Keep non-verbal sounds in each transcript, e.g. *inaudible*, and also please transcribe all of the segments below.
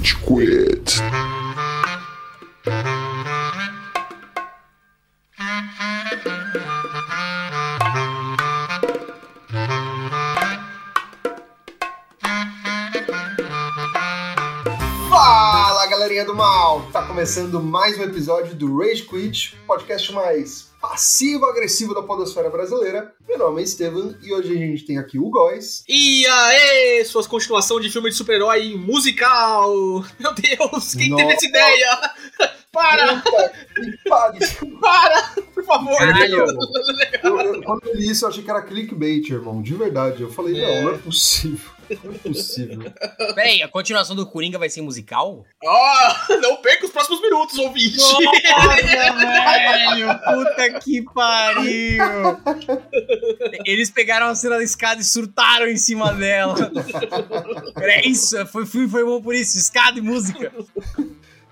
Rage Quit. Fala galerinha do mal! Tá começando mais um episódio do Rage Quit, podcast mais passivo-agressivo da podosfera brasileira. Meu nome é Estevam e hoje a gente tem aqui o Góis. E aê, suas continuação de filme de super-herói musical! Meu Deus, quem Nossa. teve essa ideia? *laughs* Para! Pariu! Para! Por favor! Caralho. Eu- eu- Quando eu li isso, eu achei que era clickbait, irmão, de verdade. Eu falei, não, não é possível. Não é possível. Peraí, a continuação do Coringa vai ser musical? Ó, não perca os próximos minutos, ouvinte! *laughs* velho! Puta que pariu! Eles pegaram a cena da escada e surtaram em cima dela. É isso, foi, foi, foi bom por isso, escada e música.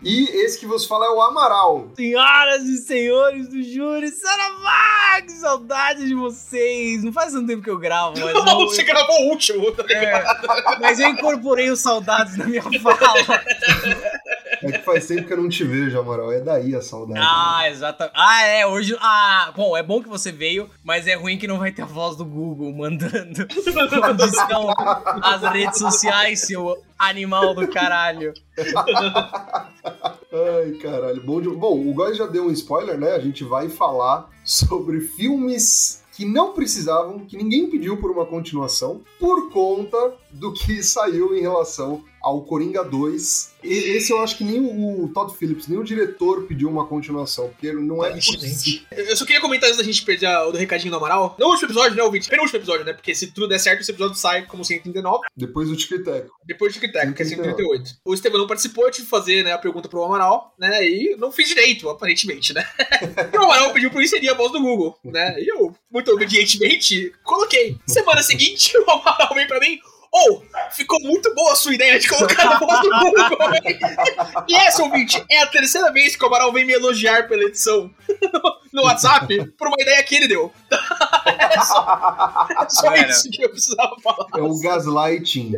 E esse que vos fala é o Amaral. Senhoras e senhores do júri, Saravá, que saudade de vocês! Não faz tanto tempo que eu gravo, mas *laughs* Não, eu, você gravou o último, tá ligado? é, mas eu incorporei os saudades na minha fala. *laughs* É que faz tempo que eu não te vejo, Amaral. É daí a saudade. Ah, exatamente. Ah, é, hoje. Ah, bom, é bom que você veio, mas é ruim que não vai ter a voz do Google mandando *laughs* onde estão as redes sociais, seu animal do caralho. *laughs* Ai, caralho. Bom, de... Bom, o Góis já deu um spoiler, né? A gente vai falar sobre filmes que não precisavam, que ninguém pediu por uma continuação, por conta do que *laughs* saiu em relação ao Coringa 2. E esse eu acho que nem o Todd Phillips, nem o diretor pediu uma continuação, porque não é possível. Eu só queria comentar antes da gente perder o do recadinho do Amaral. No último episódio, né, ouvinte? Penúltimo episódio, né? Porque se tudo der certo, esse episódio sai como 139. Depois do Tic Tac. Depois de Tic-Tac, que é 138. O Estevão não participou, eu tive que fazer né, a pergunta pro Amaral, né? E não fiz direito, aparentemente, né? *laughs* o Amaral pediu pra eu inserir a voz do Google, né? E eu, muito obedientemente, coloquei. Semana seguinte, *laughs* o Amaral veio pra mim. Ou, ficou muito boa a sua ideia de colocar a voz do Google. e essa, ouvinte, é a terceira vez que o Amaral vem me elogiar pela edição *laughs* no WhatsApp por uma ideia que ele deu. *laughs* é só, é só isso que eu precisava falar. É o gaslighting.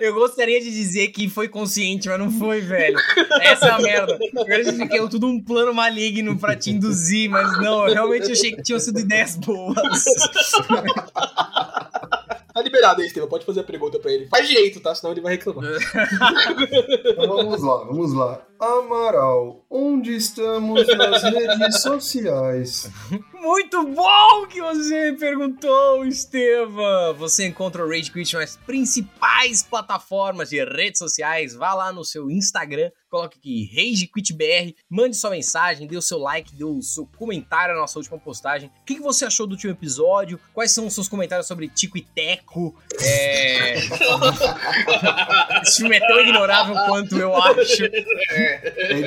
Eu gostaria de dizer que foi consciente, mas não foi, velho. Essa é a merda. Agora eu fiquei tudo um plano maligno pra te induzir, mas não, eu realmente achei que tinham sido ideias boas. *laughs* Tá liberado aí, Estevam. Pode fazer a pergunta pra ele. Faz direito, tá? Senão ele vai reclamar. *laughs* Então vamos lá, vamos lá. Amaral, onde estamos nas *laughs* redes sociais? Muito bom que você me perguntou, Estevam! Você encontra o Rage Quit nas principais plataformas de redes sociais. Vá lá no seu Instagram, coloque aqui Rage Quit BR, mande sua mensagem, dê o seu like, dê o seu comentário na nossa última postagem. O que, que você achou do último episódio? Quais são os seus comentários sobre Tico e Teco? É... *laughs* Esse filme é tão ignorável quanto eu acho. É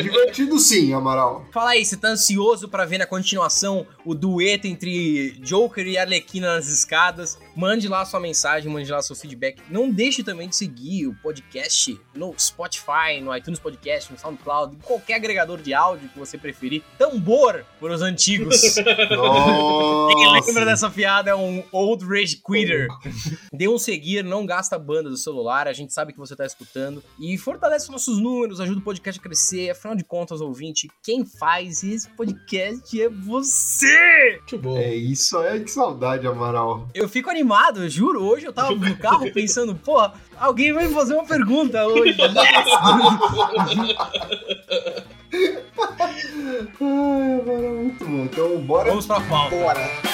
divertido sim, Amaral. Fala aí, você tá ansioso pra ver na continuação o dueto entre Joker e Arlequina nas escadas? Mande lá sua mensagem, mande lá seu feedback. Não deixe também de seguir o podcast no Spotify, no iTunes Podcast, no SoundCloud, em qualquer agregador de áudio que você preferir. Tambor para os antigos. *laughs* Quem lembra dessa piada é um old rage quitter. Dê um seguir, não gasta a banda do celular, a gente sabe que você tá escutando. E fortalece nossos números, ajuda o podcast a crescer. Afinal de contas, ouvinte, quem faz esse podcast é você! Muito bom. É isso aí, que saudade, Amaral. Eu fico animado, eu juro. Hoje eu tava no carro *laughs* pensando, pô, alguém vai me fazer uma pergunta hoje. Yes! *laughs* Ai, Amaral, muito bom. Então, bora. Vamos pra pauta. Bora.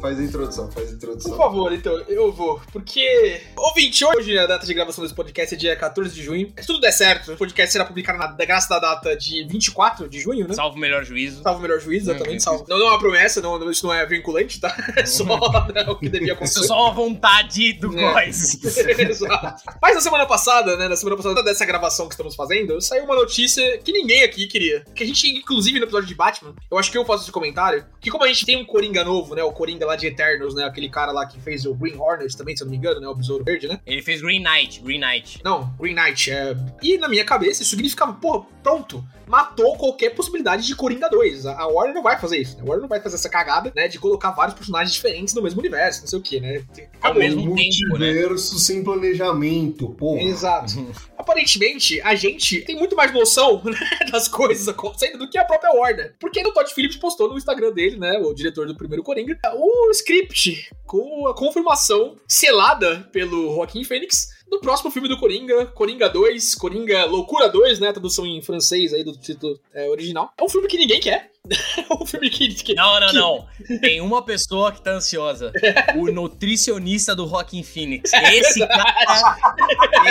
Faz a introdução, faz a Por introdução. favor, então, eu vou. Porque, ouvinte, hoje a data de gravação desse podcast é dia 14 de junho. Se tudo der certo, o podcast será publicado na graça da data de 24 de junho, né? Salvo o melhor juízo. Salvo o melhor juízo, exatamente. Hum, salvo. Não, não é uma promessa, não, não- isso não é vinculante, tá? *laughs* É só né, o que devia Isso acontecer. é só uma vontade do É. Góis. *laughs* Exato. Mas na semana passada, né? Na semana passada dessa gravação que estamos fazendo, saiu uma notícia que ninguém aqui queria. Que a gente, inclusive, no episódio de Batman, eu acho que eu faço esse comentário. Que como a gente tem um Coringa novo, né? O o Coringa lá de Eternos, né? Aquele cara lá que fez o Green Hornet também, se eu não me engano, né? O Besouro Verde, né? Ele fez Green Knight, Green Knight. Não, Green Knight. É... E na minha cabeça isso significava, porra, pronto. Matou qualquer possibilidade de Coringa 2. A Warner não vai fazer isso. Né? A Warner não vai fazer essa cagada, né? De colocar vários personagens diferentes no mesmo universo, não sei o que, né? Ao mesmo tempo, né? Multiverso sem planejamento, porra. Exato. *laughs* Aparentemente, a gente tem muito mais noção *laughs* né, das coisas acontecendo do que a própria Warner. Porque o Todd Phillips postou no Instagram dele, né, o diretor do primeiro Coringa, o script com a confirmação selada pelo Joaquim Fênix no próximo filme do Coringa, Coringa 2, Coringa Loucura 2, né, tradução em francês aí do título é, original. É um filme que ninguém quer. *laughs* é um filme que, que Não, não, que- não. Tem uma pessoa que tá ansiosa. O nutricionista do Rockin' Phoenix. *laughs* Esse cara.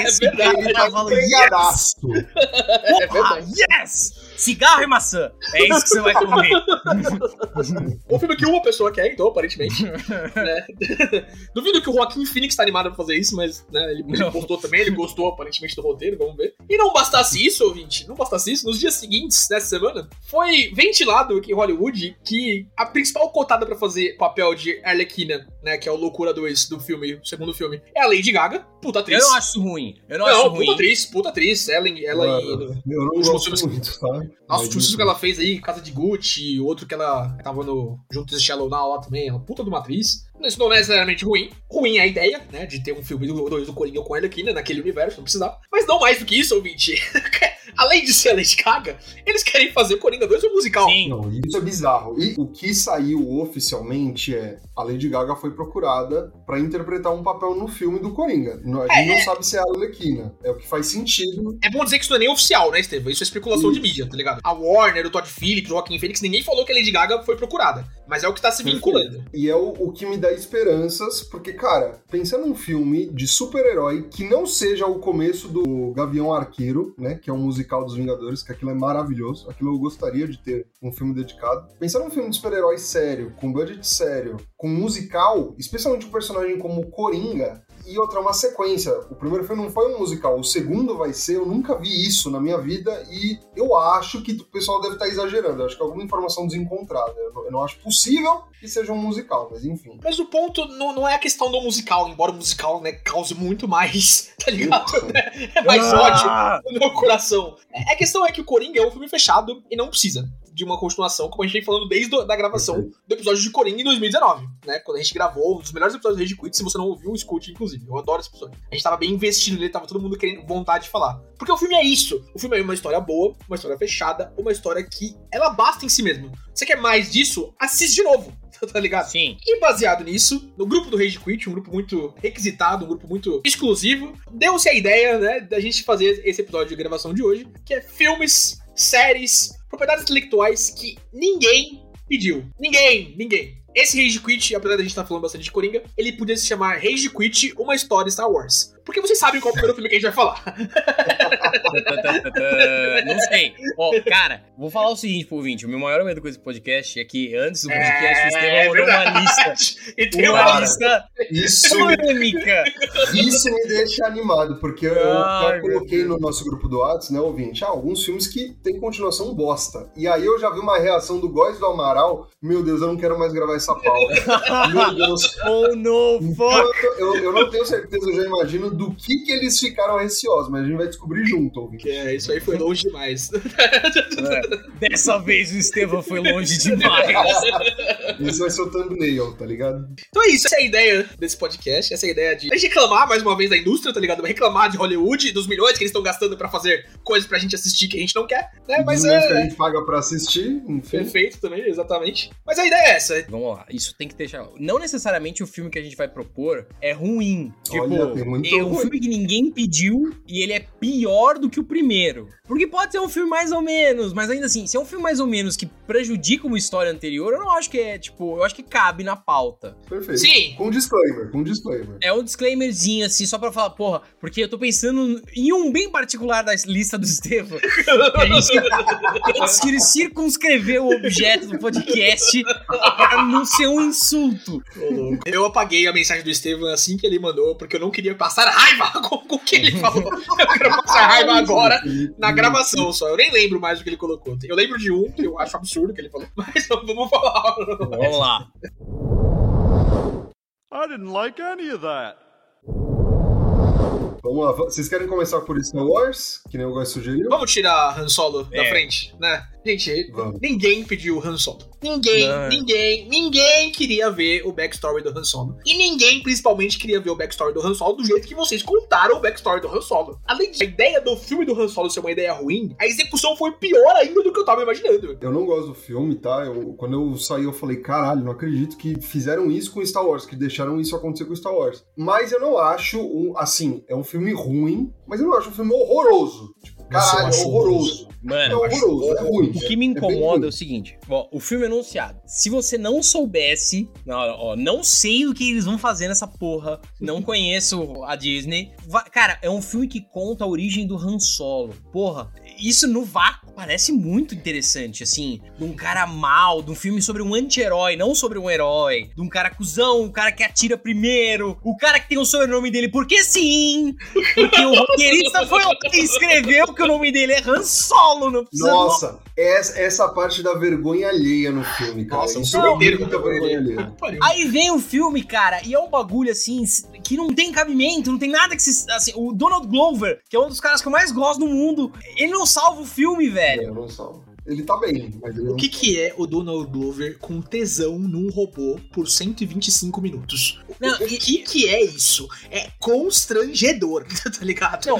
Esse verdade. cara Ele tá falando. Yes! É Porra, yes! Cigarro e maçã. É isso que você vai comer. *laughs* Um filme que uma pessoa quer, então, aparentemente. né? *laughs* Duvido que o Joaquim Phoenix tá animado pra fazer isso, mas né, ele, postou também, ele gostou aparentemente do roteiro, vamos ver. E não bastasse isso, ouvinte, não bastasse isso, nos dias seguintes dessa semana, foi ventilado aqui em Hollywood que a principal cotada pra fazer papel de Arlequina, né, que é o Loucura 2 do filme, o segundo filme, é a Lady Gaga, puta atriz. Eu não acho ruim. Eu não, Não, acho puta ruim. atriz, puta atriz. Ela, ela em- Mano, eu não gosto muito, tá? Nossa, o último que ela fez aí, Casa de Gucci, outro que ela tava no junto de Shallow Now lá também, ela puta de uma atriz. Isso não é necessariamente ruim. Ruim é a ideia, né, de ter um filme do, do, do Coringa com ela aqui, né, naquele universo, não precisava. Mas não mais do que isso, ouvinte. *laughs* Além de ser a Lady Gaga, eles querem fazer Coringa 2 um musical. Sim. Não, isso é bizarro. E o que saiu oficialmente é a Lady Gaga foi procurada pra interpretar um papel no filme do Coringa. Não- A gente É, não sabe se é a Arlequina. É o que faz sentido. É bom dizer que isso não é nem oficial, né, Estevam? Isso é especulação de Isso. mídia, tá ligado? A Warner, o Todd Phillips, o Joaquim Phoenix, ninguém falou que a Lady Gaga foi procurada. Mas é o que tá se vinculando. E é o, o que me dá esperanças, porque, cara, pensando num filme de super-herói que não seja o começo do Gavião Arqueiro, né? Que é um musical dos Vingadores, que aquilo é maravilhoso. Aquilo eu gostaria de ter um filme dedicado. Pensando num filme de super-herói sério, com budget sério, com musical, especialmente um personagem como Coringa. E outra, uma sequência. O primeiro filme não foi um musical, o segundo vai ser. Eu nunca vi isso na minha vida e eu acho que o pessoal deve estar exagerando. Eu acho que é alguma informação desencontrada. Eu não, eu não acho possível que seja um musical, mas enfim. Mas o ponto não, não é a questão do musical, embora o musical, né, cause muito mais, *laughs* tá ligado? É mais ódio Ah! no meu coração. É, A questão é que o Coringa é um filme fechado e não precisa de uma continuação, como a gente vem falando desde a da gravação do episódio de Coringa em 2019, né? Quando a gente gravou um dos melhores episódios do Rage Quit, se você não ouviu, escute, inclusive. Eu adoro esse episódio. A gente tava bem investido nele, tava todo mundo querendo vontade de falar. Porque o filme é isso. O filme é uma história boa, uma história fechada, uma história que ela basta em si mesmo. Você quer mais disso? Assiste de novo, *laughs* tá ligado? Sim. E baseado nisso, no grupo do Rage Quit, um grupo muito requisitado, um grupo muito exclusivo, deu-se a ideia, né, da gente fazer esse episódio de gravação de hoje, que é filmes, séries, propriedades intelectuais que ninguém pediu. Ninguém, ninguém. Esse Rage Quit, apesar da gente estar falando bastante de Coringa, ele podia se chamar Rage Quit, uma história Star Wars. Porque vocês sabem qual é o primeiro filme que a gente vai falar. *laughs* Não sei. Ó, cara, vou falar o seguinte pro ouvinte. O meu maior medo com esse podcast é que antes do podcast o é mandou uma lista. *laughs* E tem Uma lista Isso, polêmica. isso me deixa animado, porque eu já coloquei no nosso grupo do WhatsApp, né, ouvinte? Ah, alguns filmes que tem continuação bosta. E aí eu já vi uma reação do Góis do Amaral. Meu Deus, eu não quero mais gravar essa pauta. *laughs* Meu Deus. Oh no, fuck. Eu, eu não tenho certeza, eu já imagino do que, que eles ficaram receosos, mas a gente vai descobrir junto, ouvinte. É, isso aí foi longe demais. É. Dessa vez o Estevão foi longe demais. *laughs* Esse vai ser o thumbnail, tá ligado? Então é isso, essa é a ideia desse podcast, essa é a ideia de a gente reclamar mais uma vez da indústria, tá ligado? Reclamar de Hollywood, dos milhões que eles estão gastando pra fazer coisas pra gente assistir que a gente não quer, né? Mas memes que a é gente paga pra assistir, enfim. perfeito também, exatamente. Mas a ideia é essa. Vamos lá, isso tem que deixar. Não necessariamente o filme que a gente vai propor é ruim. Tipo, Olha, tem muito é um ruim. filme que ninguém pediu e ele é pior do que o primeiro. Porque pode ser um filme mais ou menos, mas ainda assim, se é um filme mais ou menos que prejudica uma história anterior, eu não acho que é, tipo, eu acho que cabe na pauta. Perfeito. Sim. Com disclaimer, com disclaimer. É um disclaimerzinho, assim, só pra falar, porra, porque eu tô pensando em um bem particular da lista do Estevam. que a gente tem que circunscrever o objeto do podcast pra não ser um insulto. Eu apaguei a mensagem do Estevam assim que ele mandou, porque eu não queria passar raiva *laughs* com, o que ele falou. Eu quero passar raiva agora na gravação só. Eu nem lembro mais do que ele colocou. Eu lembro de um que eu acho absurdo que ele falou, *laughs* mas não vamos falar. Vamos lá. I didn't like any of that. Vamos lá, vocês querem começar por Star Wars, que nem o Góis sugeriu? Vamos tirar Han Solo é. da frente, né? Gente, Vamos. ninguém pediu Han Solo. Ninguém, Não. ninguém, ninguém queria ver o backstory do Han Solo. E ninguém, principalmente, queria ver o backstory do Han Solo do jeito que vocês contaram o backstory do Han Solo. Além da ideia do filme do Han Solo ser uma ideia ruim, a execução foi pior ainda do que eu tava imaginando. Eu não gosto do filme, tá? Eu, quando eu saí, eu falei, caralho, não acredito que fizeram isso com Star Wars, que deixaram isso acontecer com Star Wars. Mas eu não acho, um, assim, é um filme ruim, mas eu não acho um filme horroroso. Tipo, caralho, é horroroso. Mano, é horroroso, é ruim. O que me incomoda é, é o seguinte: ó, o filme é anunciado. Se você não soubesse, ó, não sei o que eles vão fazer nessa porra, não conheço a Disney. Cara, é um filme que conta a origem do Han Solo. Porra, isso no vácuo parece muito interessante, assim, de um cara mal, de um filme sobre um anti-herói, não sobre um herói, de um cara cuzão, um cara que atira primeiro, o cara que tem o sobrenome dele porque sim, porque o roteirista foi o que escreveu que o nome dele é Han Solo, não precisa... Nossa, essa, essa parte da vergonha alheia no filme, cara. Nossa, isso é muita vergonha alheia. Aí vem o filme, cara, e é um bagulho, assim, que não tem cabimento, não tem nada que se... Assim, o Donald Glover, que é um dos caras que eu mais gosto do mundo, ele não salva o filme, velho. Eu não salvo. Ele tá bem, mas ele O que, que é o Donald Glover com tesão num robô por 125 minutos? Não, o que, que é isso? É constrangedor, *laughs* tá ligado? Não,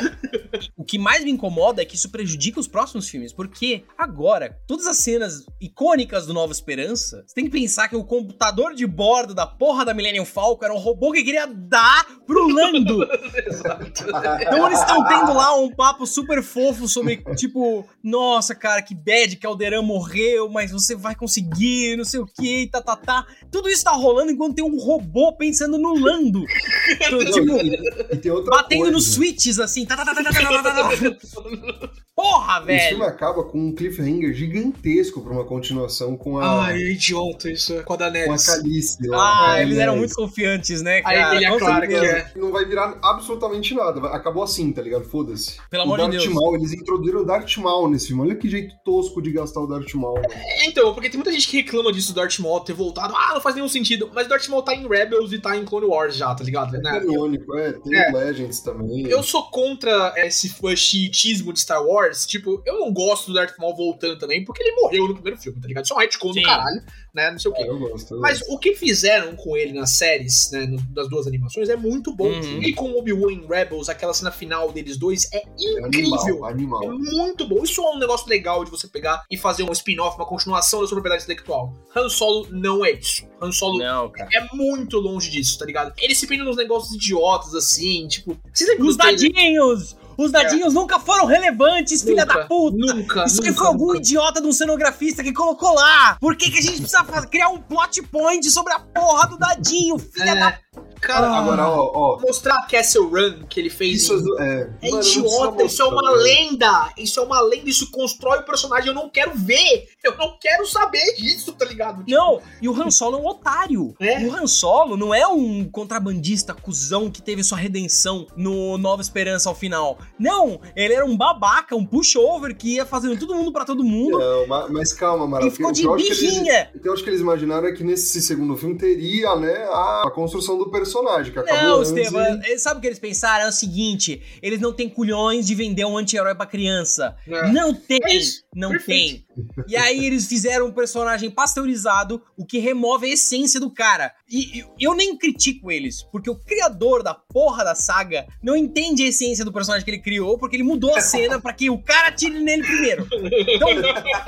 o que mais me incomoda é que isso prejudica os próximos filmes, porque agora, todas as cenas icônicas do Nova Esperança, você tem que pensar que o computador de bordo da porra da Millennium Falcon era um robô que queria dar pro Lando. Exato. *laughs* Então eles estão tendo lá um papo super fofo sobre, tipo, nossa, cara, que bad Caldeirão morreu, mas você vai conseguir, não sei o que, tá, tá, tá. Tudo isso tá rolando enquanto tem um robô pensando no Lando. *laughs* então, tipo, batendo coisa. nos switches, assim. Tá, tá, tá, tá, tá, tá, tá, tá. Porra, velho! Esse filme acaba com um cliffhanger gigantesco pra uma continuação com a. Ai, é idiota isso. Com a Daenerys. Com a Calice lá. Ah, eles eram muito confiantes, né, cara? Aí ele é claro que é. Não vai virar absolutamente nada. Acabou assim, tá ligado? Foda-se. Pelo amor de Deus. Maul, eles introduziram o Darth Maul nesse filme. Olha que jeito tosco de gastar o Darth Maul. É, então, porque tem muita gente que reclama disso do Darth Maul ter voltado. Ah, não faz nenhum sentido. Mas o Darth Maul tá em Rebels e tá em Clone Wars já, tá ligado? É né? canônico, é. Tem é. Legends também. Eu sou contra esse chiitismo de Star Wars. Tipo, eu não gosto do Darth Maul voltando também, porque ele morreu no primeiro filme, tá ligado? Isso é um retcon do caralho, né? Não sei o quê. É, eu gosto, eu Mas gosto. o que fizeram com ele nas séries, né, no, das duas animações, é muito bom. Uhum. E com Obi-Wan em Rebels, aquela cena final deles dois é incrível. É animal, animal. É muito bom. Isso é um negócio legal de você pegar e fazer um spin-off, uma continuação da sua propriedade intelectual. Han Solo não é isso. Han Solo não, é muito longe disso, tá ligado? Ele se prende nos negócios idiotas, assim, tipo... Os dadinhos! Os dadinhos é. nunca foram relevantes, filha nunca, da puta. Nunca. Isso nunca, foi algum nunca. idiota de um cenografista que colocou lá. Por que, que a gente precisa criar um plot point sobre a porra do dadinho, filha é. da Cara, ah, agora, ó, ó. Mostrar a Castle Run que ele fez. Isso em... é, é Mano, idiota, isso é uma lenda. Isso é uma lenda, isso constrói o personagem. Eu não quero ver. Eu não quero saber disso, tá ligado? Tipo... Não, e o Han Solo é um otário. É? O Han Solo não é um contrabandista cuzão que teve sua redenção no Nova Esperança ao final. Não, ele era um babaca, um pushover que ia fazendo todo mundo para todo mundo. Não, mas calma, Mara. E ficou de birrinha. O que eu acho que eles imaginaram é que nesse segundo filme teria, né, a construção do personagem personagem, que acabou Não, Estevam, e... sabe o que eles pensaram? É o seguinte, eles não têm culhões de vender um anti-herói pra criança. É. Não tem, é não Perfeito. tem. E aí eles fizeram um personagem pasteurizado, o que remove a essência do cara. E eu nem critico eles, porque o criador da porra da saga não entende a essência do personagem que ele criou, porque ele mudou a cena para que o cara tire nele primeiro. Então,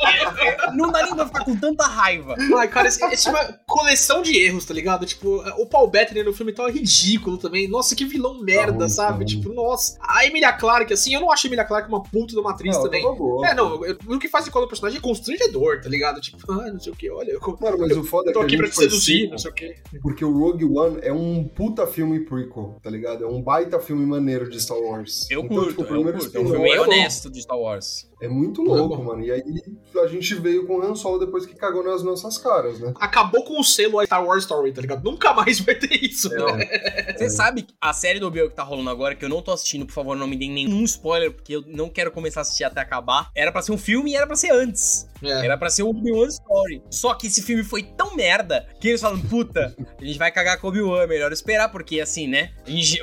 *laughs* não dá nem pra ficar com tanta raiva. Ai, cara, esse é uma coleção de erros, tá ligado? Tipo, o Paul Bettany no filme tá ridículo também. Nossa, que vilão merda, sabe? Tipo, nossa. A Emilia Clarke, assim, eu não acho a Emilia Clarke uma puta de uma atriz não, também. É, não, eu, o que faz com o personagem constrangedor, tá ligado? Tipo, ah, não sei o que, olha. Eu, Mano, mas o foda é que. Tô aqui pra te seduzir, não sei o que. Porque o Rogue One é um puta filme prequel, tá ligado? É um baita filme maneiro de Star Wars. Eu então, curto, tipo, o primeiro eu curto. É um filme é honesto de Star Wars. É muito louco, mano. E aí a gente veio com o Han Solo depois que cagou nas nossas caras, né? Acabou com o selo Star Wars Story, tá ligado? Nunca mais vai ter isso, é, né? Você é. sabe a série do Obi-Wan que tá rolando agora, que eu não tô assistindo, por favor, não me deem nenhum spoiler, porque eu não quero começar a assistir até acabar. Era pra ser um filme e era pra ser antes. É. Era pra ser o Obi-Wan Story. Só que esse filme foi tão merda que eles falam, puta, a gente vai cagar com o Obi-Wan, melhor esperar, porque assim, né?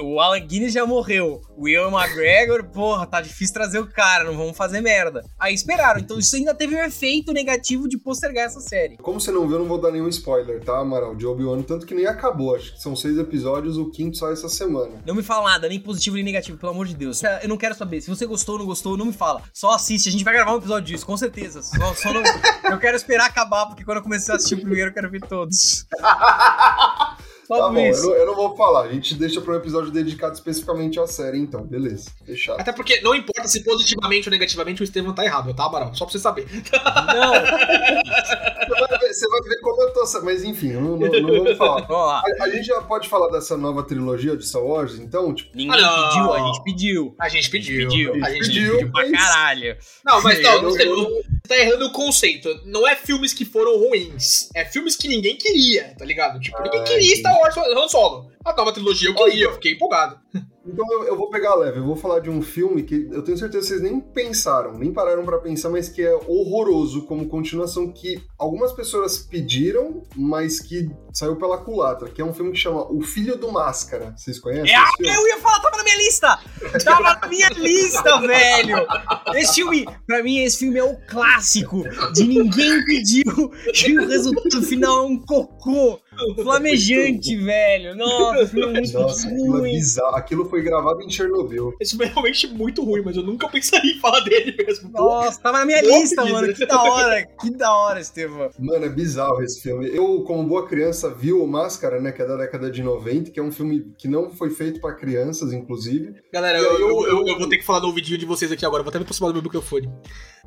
O Alan Guinness já morreu. O Ian McGregor, porra, tá difícil trazer o cara, não vamos fazer merda. Aí esperaram, então isso ainda teve um efeito negativo de postergar essa série. Como você não viu, eu não vou dar nenhum spoiler, tá, Amaral? De Obi-Wan, tanto que nem acabou. Acho que são seis episódios, o quinto só essa semana. Não me fala nada, nem positivo nem negativo, pelo amor de Deus. Eu não quero saber. Se você gostou ou não gostou, não me fala. Só assiste, a gente vai gravar um episódio disso, com certeza. Só, só não... eu quero esperar acabar, porque quando eu comecei a assistir o primeiro, eu quero ver todos. *laughs* tá bom, eu não, eu não, vou falar. A gente deixa para um episódio dedicado especificamente à série, então. Beleza, fechado. Até porque não importa se positivamente ou negativamente o Estevam tá errado, tá, Barão? Só pra você saber. Não! você, vai ver, você, vai ver, como eu tô. Mas enfim, não, não, não *laughs* vamos falar. A, a, gente já pode falar dessa nova trilogia de Star Wars, então? Tipo... Ninguém ah, pediu, a gente pediu. A gente pediu. A gente pediu, a gente pediu, pediu pra caralho. Não, mas *laughs* não, não, você tá errando o conceito. Não é filmes que foram ruins. É filmes que ninguém queria, tá ligado? Tipo, ninguém queria Star Wars Han Solo. A nova trilogia eu queria, eu fiquei empolgado. *laughs* Então eu, eu, vou pegar leve, eu vou falar de um filme que eu tenho certeza que vocês nem pensaram, nem pararam para pensar, mas que é horroroso como continuação que algumas pessoas pediram, mas que saiu pela culatra, que é um filme que chama O Filho do Máscara. Vocês conhecem? É, eu ia falar, tava na minha lista! Tava na minha lista, *laughs* velho! Esse filme, pra mim, esse filme é o clássico de ninguém pediu *laughs* e o resultado final é um cocô flamejante, velho. Nossa, filme é muito Nossa, ruim. Aquilo, aquilo foi gravado em Chernobyl. Esse filme é realmente muito ruim, mas eu nunca pensaria em falar dele mesmo. Nossa, tava na minha lista, mano. Que da hora, que da hora, Estevam. Mano, é bizarro esse filme. Eu, como boa criança, vi o Máscara, né, que é da década de 90, que é um filme que não foi feito pra crianças, inclusive. Galera, eu, eu, eu, eu, vou ter que falar no ouvidinho de vocês aqui agora, vou até me aproximar do meu microfone.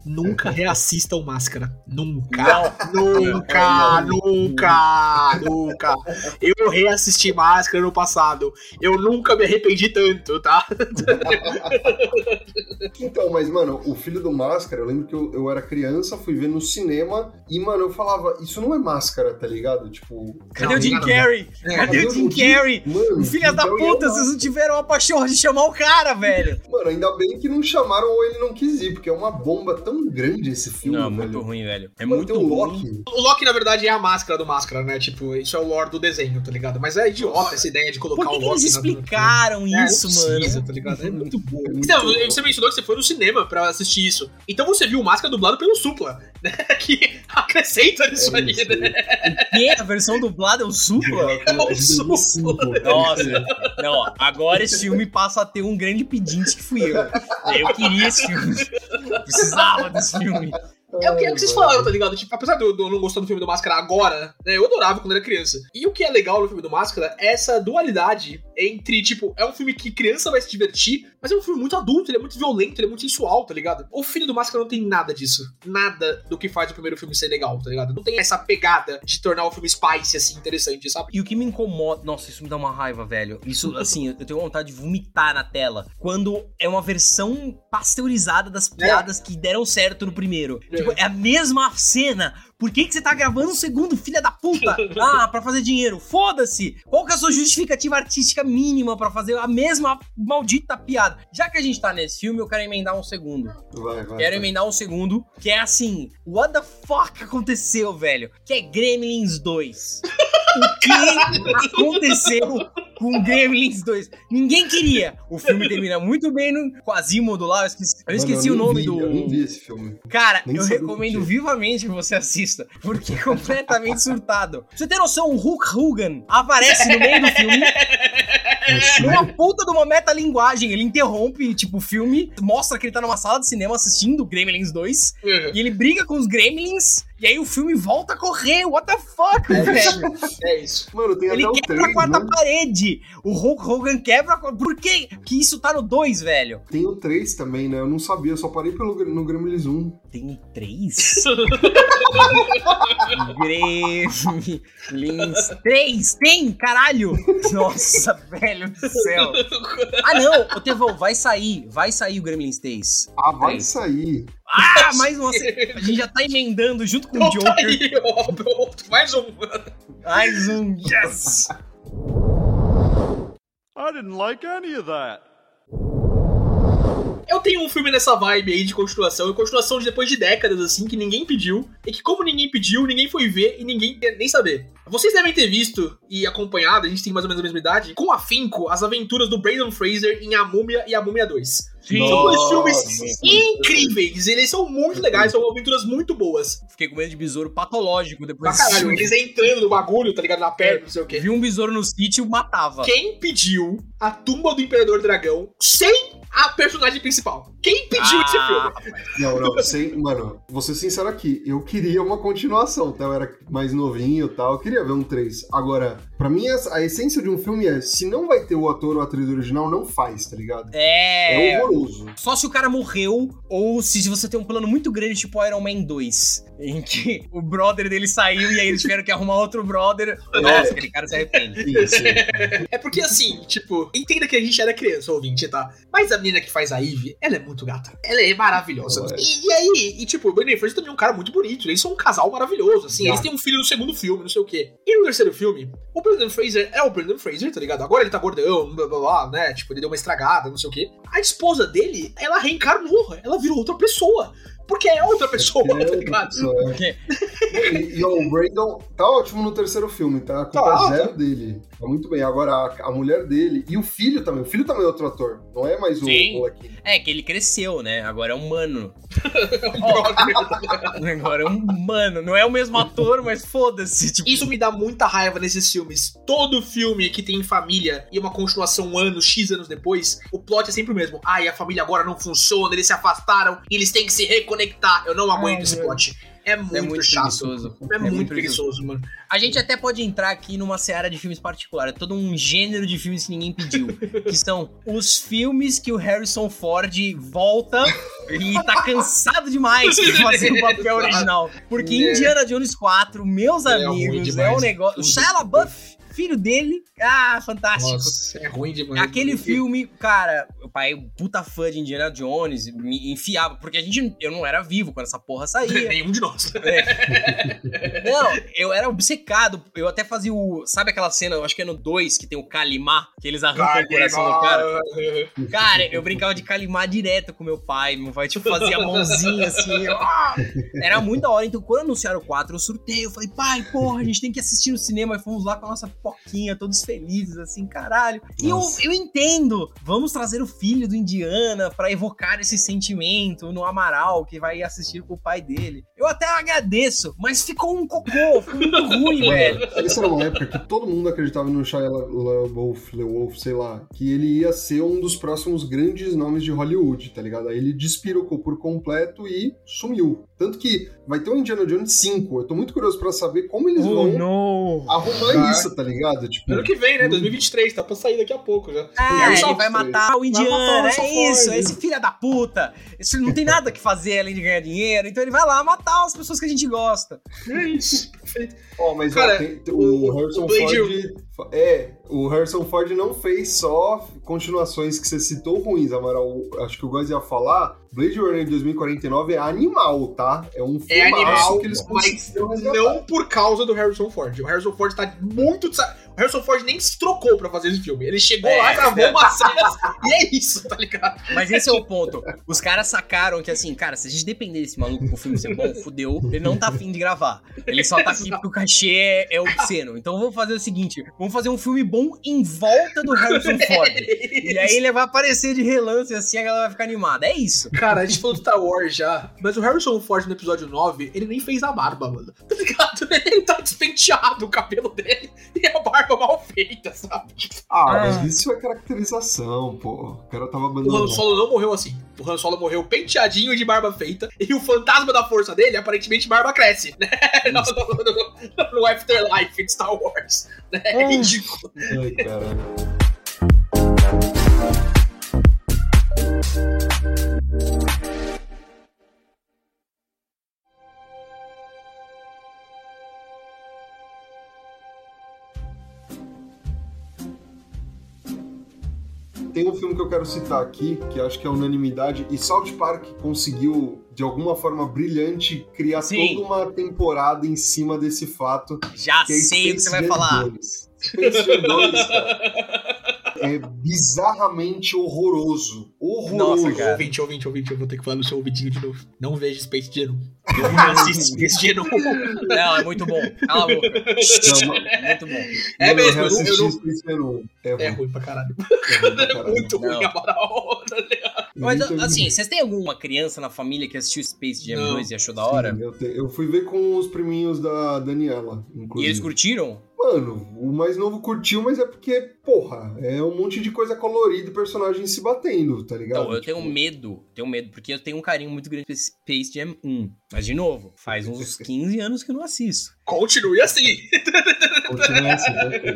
Nunca reassista o Máscara. Nunca. Não. Nunca, nunca, nunca. Eu reassisti Máscara no passado. Eu nunca me arrependi tanto, tá? *laughs* então, mas, mano, o filho do Máscara, eu lembro que eu, eu era criança, fui ver no cinema e, mano, eu falava, isso não é máscara, tá ligado? Tipo. Cadê o Jim Carrey? É, cadê, o Jim Carrey? Mano, Filha da puta, vocês não tiveram a paixão de chamar o cara, velho. Mano, ainda bem que não chamaram ou ele não quis ir, porque é uma bomba tão tão grande esse filme. Não, velho. muito ruim, velho. É Mano, muito o Loki. O Loki, na verdade, é a máscara do máscara, né? Tipo, isso é o lore do desenho, tá ligado? Mas é idiota essa ideia de colocar Por que o Loki. Eles explicaram na... isso, é, mano. tá ligado? É muito bom. É então, você mencionou que você foi no cinema pra assistir isso. Então você viu o máscara dublado pelo Supla, né? *laughs* Que acrescenta nisso é aí, isso, né? O quê? A versão dublada é o Supla? É o Supla. Nossa. Não, agora esse filme passa a ter um grande pedinte que fui eu. Eu queria esse filme. Precisava desse filme. É o que, é o que vocês falaram, tá ligado? Tipo, apesar de eu, não gostar do filme do Máscara agora, né? Eu adorava quando era criança. E o que é legal no filme do Máscara é essa dualidade entre, tipo, é um filme que criança vai se divertir, mas é um filme muito adulto, ele é muito violento, ele é muito sensual, tá ligado? O filho do Máscara não tem nada disso. Nada do que faz o primeiro filme ser legal, tá ligado? Não tem essa pegada de tornar o filme spicy, assim, interessante, sabe? E o que me incomoda. Nossa, isso me dá uma raiva, velho. Isso, *laughs* assim, eu tenho vontade de vomitar na tela. Quando é uma versão pasteurizada das é. piadas é. que deram certo no primeiro. É. Tipo, é a mesma cena. Por que, que você tá gravando um segundo, filha da puta? *laughs* Ah, pra fazer dinheiro. Foda-se! Qual que é a sua justificativa artística mínima para fazer a mesma maldita piada? Já que a gente tá nesse filme, eu quero emendar um segundo. Vai, vai, quero vai. emendar um segundo, que é assim: What the fuck aconteceu, velho? Que é Gremlins 2. *laughs* o *laughs* que aconteceu com Gremlins 2? Ninguém queria. O filme termina muito bem no Quasimodo lá. Eu esqueci, eu esqueci Mano, eu o nome vi, do. Eu não vi esse filme. Cara, nem eu recomendo vivamente que você assista, porque é completamente surtado. Pra você ter noção, o Hulk Hogan aparece no meio do filme. Uma puta de uma metalinguagem. Ele interrompe, tipo, o filme, mostra que ele tá numa sala de cinema assistindo Gremlins 2. Uhum. E ele briga com os Gremlins. E aí o filme volta a correr. What the fuck, é velho? É isso. Mano, tem ele até quebra 3, a quarta né? parede. O Hulk Hogan quebra a Por que que isso tá no 2, velho? Tem o 3 também, né? Eu não sabia, eu só parei pelo, no Gremlins 1. Tem o 3? Gremlins 3? Tem, caralho! Nossa, *laughs* velho do céu. Ah, não, ô Tevão, vai sair. Vai sair o Gremlins 3. Ah, vai 3. sair. Ah, *laughs* mais uma. A gente já tá emendando junto com o Joker. Aí, ó, mais um. Mais um, yes! I didn't like any of that. Eu tem um filme nessa vibe aí de continuação, e continuação de depois de décadas, assim, que ninguém pediu, e que como ninguém pediu, ninguém foi ver e ninguém quer nem saber. Vocês devem ter visto e acompanhado, a gente tem mais ou menos a mesma idade, com afinco, as aventuras do Brandon Fraser em A Múmia e A Múmia 2. Sim. São dois filmes incríveis, eles são muito legais, são aventuras muito boas. Fiquei com medo de besouro patológico Pra depois desse caralho, eles entrando no bagulho, tá ligado? Na perna, não sei o quê. Vi um besouro no sítio, matava. Quem pediu a tumba do Imperador Dragão sem a personagem principal? Quem pediu esse Ah, filme? Não, não, sem, mano, vou ser sincero aqui, eu queria uma continuação, tá? Eu era mais novinho e tal, eu queria ver um 3. Agora, pra mim, a, a essência de um filme é, se não vai ter o ator ou a atriz original, não faz, tá ligado? É. É horroroso. Só se o cara morreu, ou se você tem um plano muito grande, tipo Iron Man 2, em que o brother dele saiu e aí eles tiveram que arrumar outro brother. Nossa, aquele cara se arrepende. Isso. É porque assim, tipo, entenda que a gente era criança, ouvinte, tá? Mas a menina que faz a Eve, ela é muito gata. Ela é maravilhosa. É. E, e aí, e tipo, o Brandon Fraser também é um cara muito bonito. Eles são um casal maravilhoso, assim. Eles têm um filho no segundo filme, não sei o quê. E no terceiro filme, o Brandon Fraser é o Brandon Fraser, tá ligado? Agora ele tá gordão, blá blá blá, né? Tipo, ele deu uma estragada, não sei o quê. A esposa dele, ela reencarnou. Ela virou outra pessoa. Porque é outra pessoa, *laughs* tá ligado? Isso, é. Porque *laughs* E, e, ó, o Brandon tá ótimo no terceiro filme, tá? A culpa Tá, é zero dele. Tá muito bem. Agora, a, a mulher dele e o filho também. O filho também é outro ator. Não é mais o Sim. molequinho. é que ele cresceu, né? Agora é um humano. *laughs* *laughs* Agora é um humano. Não é o mesmo ator, mas foda-se. Tipo, Isso me dá muita raiva nesses filmes. Todo filme que tem família e uma continuação um ano, X anos depois, o plot é sempre o mesmo. Ai, a família agora não funciona, eles se afastaram e eles têm que se reconectar. Eu não aguento Ai, esse meu. plot. É muito, é muito chato. preguiçoso. É, muito preguiçoso, mano. A gente até pode entrar aqui numa seara de filmes particular, é todo um gênero de filmes que ninguém pediu. *laughs* que são os filmes que o Harrison Ford volta e tá cansado demais de fazer o *laughs* papel original. Porque É. Indiana Jones 4, meus É amigos, é um negócio. O Shia LaBeouf, filho dele, ah, fantástico. Nossa, é ruim demais. Aquele filme, cara, o pai é puta fã de Indiana Jones, me enfiava, porque a gente, eu não era vivo quando essa porra saía. *laughs* Nenhum de nós. Não, eu era obcecado. Eu até fazia o. Sabe aquela cena, eu acho que é no 2, que tem o Kalimar, que eles arrancam o coração do cara? *laughs* Cara, eu brincava de Kalimar direto com meu pai. Meu pai, tipo, fazia a mãozinha assim. ah! Era muito da hora. Então, quando anunciaram o 4, eu surtei. Eu falei, pai, porra, a gente tem que assistir no cinema. E fomos lá com a nossa poquinha, todos felizes, assim, caralho. E eu, eu entendo. Vamos trazer o filho do Indiana pra evocar esse sentimento no Amaral, que vai assistir com o pai dele. Eu até agradeço, mas ficou um cocô, ficou muito *laughs* ruim, velho. Essa era uma época que todo mundo acreditava no Shia LaBeouf, LaBeouf, sei lá, que ele ia ser um dos próximos grandes nomes de Hollywood, tá ligado? Aí ele despirocou por completo e sumiu. Tanto que vai ter o Indiana Jones 5. Eu tô muito curioso pra saber como eles Oh, vão não. arrumar Tá. isso, tá ligado? Tipo, Ano que vem, né? 2023, tá pra sair daqui a pouco já. Harrison ele vai matar o Vai indiano, matar o é isso, esse filho da puta. Esse não tem nada que fazer além de ganhar dinheiro, então ele vai lá matar as pessoas que a gente gosta. É isso, perfeito. Ó, mas Cara, ó, tem- o- o, Harrison o Ford. É, o Harrison Ford não fez só continuações que você citou ruins, Amaral. Acho que o Góis ia falar. Blade Runner 2049 é animal, tá? É um É filmaço animal, que eles mas conseguiram resgatar. não por causa do Harrison Ford. O Harrison Ford tá muito. desa- Harrison Ford nem se trocou pra fazer esse filme. Ele chegou É. lá, gravou umas *laughs* cenas e é isso, tá ligado? Mas esse é o ponto. Os caras sacaram que assim, cara, se a gente depender desse maluco pro filme ser bom, fudeu, ele não tá afim de gravar. Ele só tá aqui porque o cachê é, é obsceno. Então vamos fazer o seguinte: vamos fazer um filme bom em volta do Harrison *laughs* Ford. E aí ele vai aparecer de relance assim, a galera vai ficar animada. É isso. Cara, a gente falou do Star Wars já, mas o Harrison Ford no episódio 9, ele nem fez a barba, mano. Tá ligado? Ele tá despenteado o cabelo dele e a barba mal feita, sabe? Ah, Ah. mas isso é caracterização, pô. O cara tava O Han abandonando. Solo não morreu assim. O Han Solo morreu penteadinho de barba feita e o fantasma da força dele, aparentemente, barba cresce, né? *laughs* No, no- no- no Afterlife de Star Wars. Né? É Ah. ridículo. Ai, caralho. Tem um filme que eu quero citar aqui, que acho que é unanimidade, e South Park conseguiu, de alguma forma brilhante, criar Sim. toda uma temporada em cima desse fato. Já que é sei o que você vai falar. 2. Space Jam 2, cara. *laughs* é bizarramente horroroso. Horroroso. Nossa, cara. Ouvinte, ouvinte, ouvinte, eu vou ter que falar no seu ouvidinho de novo. Não veja Space Jam 1. Eu não assisto Space Jam 1. Não, é muito bom. Cala a boca. Não, *laughs* é muito bom. É mesmo, eu, eu, eu não... Space Jam 1. É ruim. é ruim pra caralho. É, ruim pra *laughs* caralho. é muito ruim não. a moral. Mas assim, vocês têm alguma criança na família que assistiu Space Jam não. 2 e achou da hora? Sim, eu, te, eu fui ver com os priminhos da Daniela, inclusive. E eles curtiram? Mano, o mais novo curtiu, mas é porque, porra, é um monte de coisa colorida e personagens se batendo, tá ligado? Então, eu tipo... tenho medo, tenho medo, porque eu tenho um carinho muito grande por Space Jam 1. Mas, de novo, faz uns *laughs* 15 anos que eu não assisto. Continue assim. *laughs* Continue assim, okay.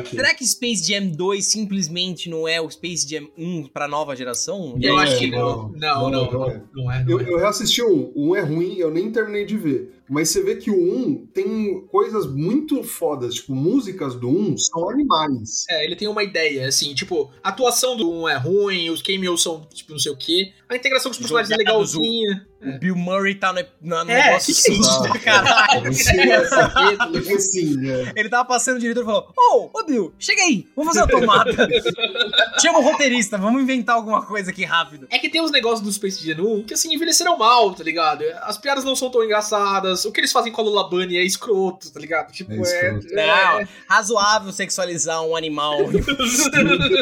Okay. Será que Space Jam 2 simplesmente não é o Space Jam 1 pra nova geração? Eu acho que não. Não, não, não. não, é. não é. eu, eu reassisti um. Um é ruim, eu nem terminei de ver. Mas você vê que o 1 tem coisas muito fodas, tipo, músicas do 1 são animais. É, ele tem uma ideia, assim, tipo, a atuação do 1 é ruim, os cameos são, tipo, não sei o quê. A integração com os personagens é legalzinha. O é. Bill Murray tá no, no é, negócio que que *laughs* é isso, *laughs* né, caralho. Ele tava passando o diretor e falou: Ô, oh, ô Bill, chega aí, vamos fazer uma tomada. *laughs* Chama o roteirista, vamos inventar alguma coisa aqui rápido. É que tem uns negócios do Space Jam 1 que assim envelheceram mal, tá ligado? As piadas não são tão engraçadas, o que eles fazem com a Lula Bunny é escroto, tá ligado? Tipo, é. é, é... Não, razoável sexualizar um animal.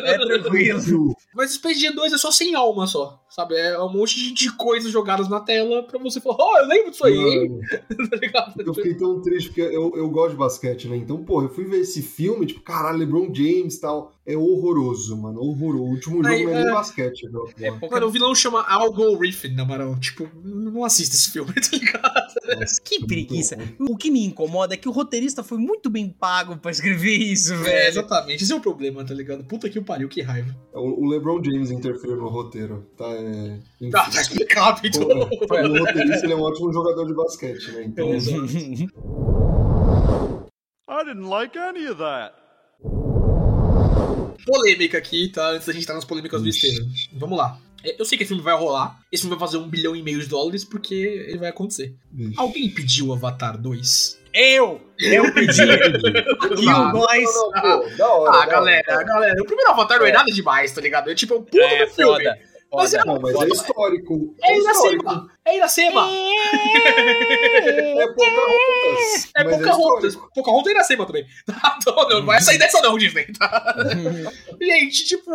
é tranquilo. Mas o Space Jam 2 é só sem alma só. Sabe? É um monte de coisas jogadas na tela pra você falar, oh, eu lembro disso aí. *laughs* tá ligado? Eu fiquei tão triste porque eu, eu gosto de basquete, né? Então, pô, eu fui ver esse filme, tipo, caralho, LeBron James e tal. É horroroso, mano. Horroroso. O último jogo não é, nem é. basquete, meu, é, Mano, o vilão chama Algo Riffin, na moral. Tipo, não assista esse filme, *laughs* tá ligado? Nossa, que preguiça. O que me incomoda é que o roteirista foi muito bem pago pra escrever isso, é, velho. É, exatamente. Esse é o problema, tá ligado? Puta que o pariu, que raiva. O, o LeBron James interferiu no roteiro, tá? É... Tá, tá explicado, então. O, roteirista ele é um ótimo jogador de basquete, né? Então. *laughs* I didn't like any of that. Polêmica aqui, tá? Antes da gente entrar nas polêmicas do Estevam. Vamos lá. É, eu sei que esse filme vai rolar. Esse filme vai fazer um bilhão e meio de dólares porque ele vai acontecer. Ixi. Alguém pediu Avatar 2? Eu! Eu pedi! e o nós. Ah, galera, galera. O primeiro Avatar não é nada demais, tá ligado? É tipo um puto é, do filme. Foda. Mas, é, não, mas é histórico. É, é Iracema. É Iracema. É Pocahontas. É Pocahontas. É Pocahontas é Iracema também. *laughs* não, não vai sair dessa não, Disney. Tá? *laughs* Gente, tipo,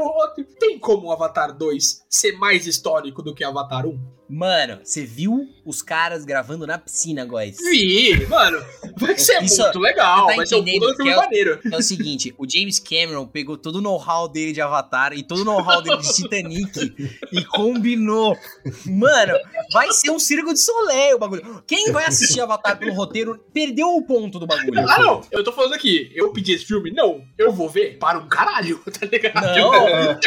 tem como o Avatar 2 ser mais histórico do que Avatar 1? Mano, você viu os caras gravando na piscina, guys? Vi, mano. Vai ser Isso, muito legal. Tá vai ser um puta filme é, maneiro. É o seguinte, o James Cameron pegou todo o know-how dele de Avatar e todo o know-how dele de *laughs* Titanic e combinou. Mano, vai ser um circo de soleil o bagulho. Quem vai assistir Avatar pelo roteiro perdeu o ponto do bagulho. Ah, não. Eu tô falando aqui. Eu pedi esse filme? Não. Eu vou ver para um caralho, *laughs* tá ligado? Não. Eu,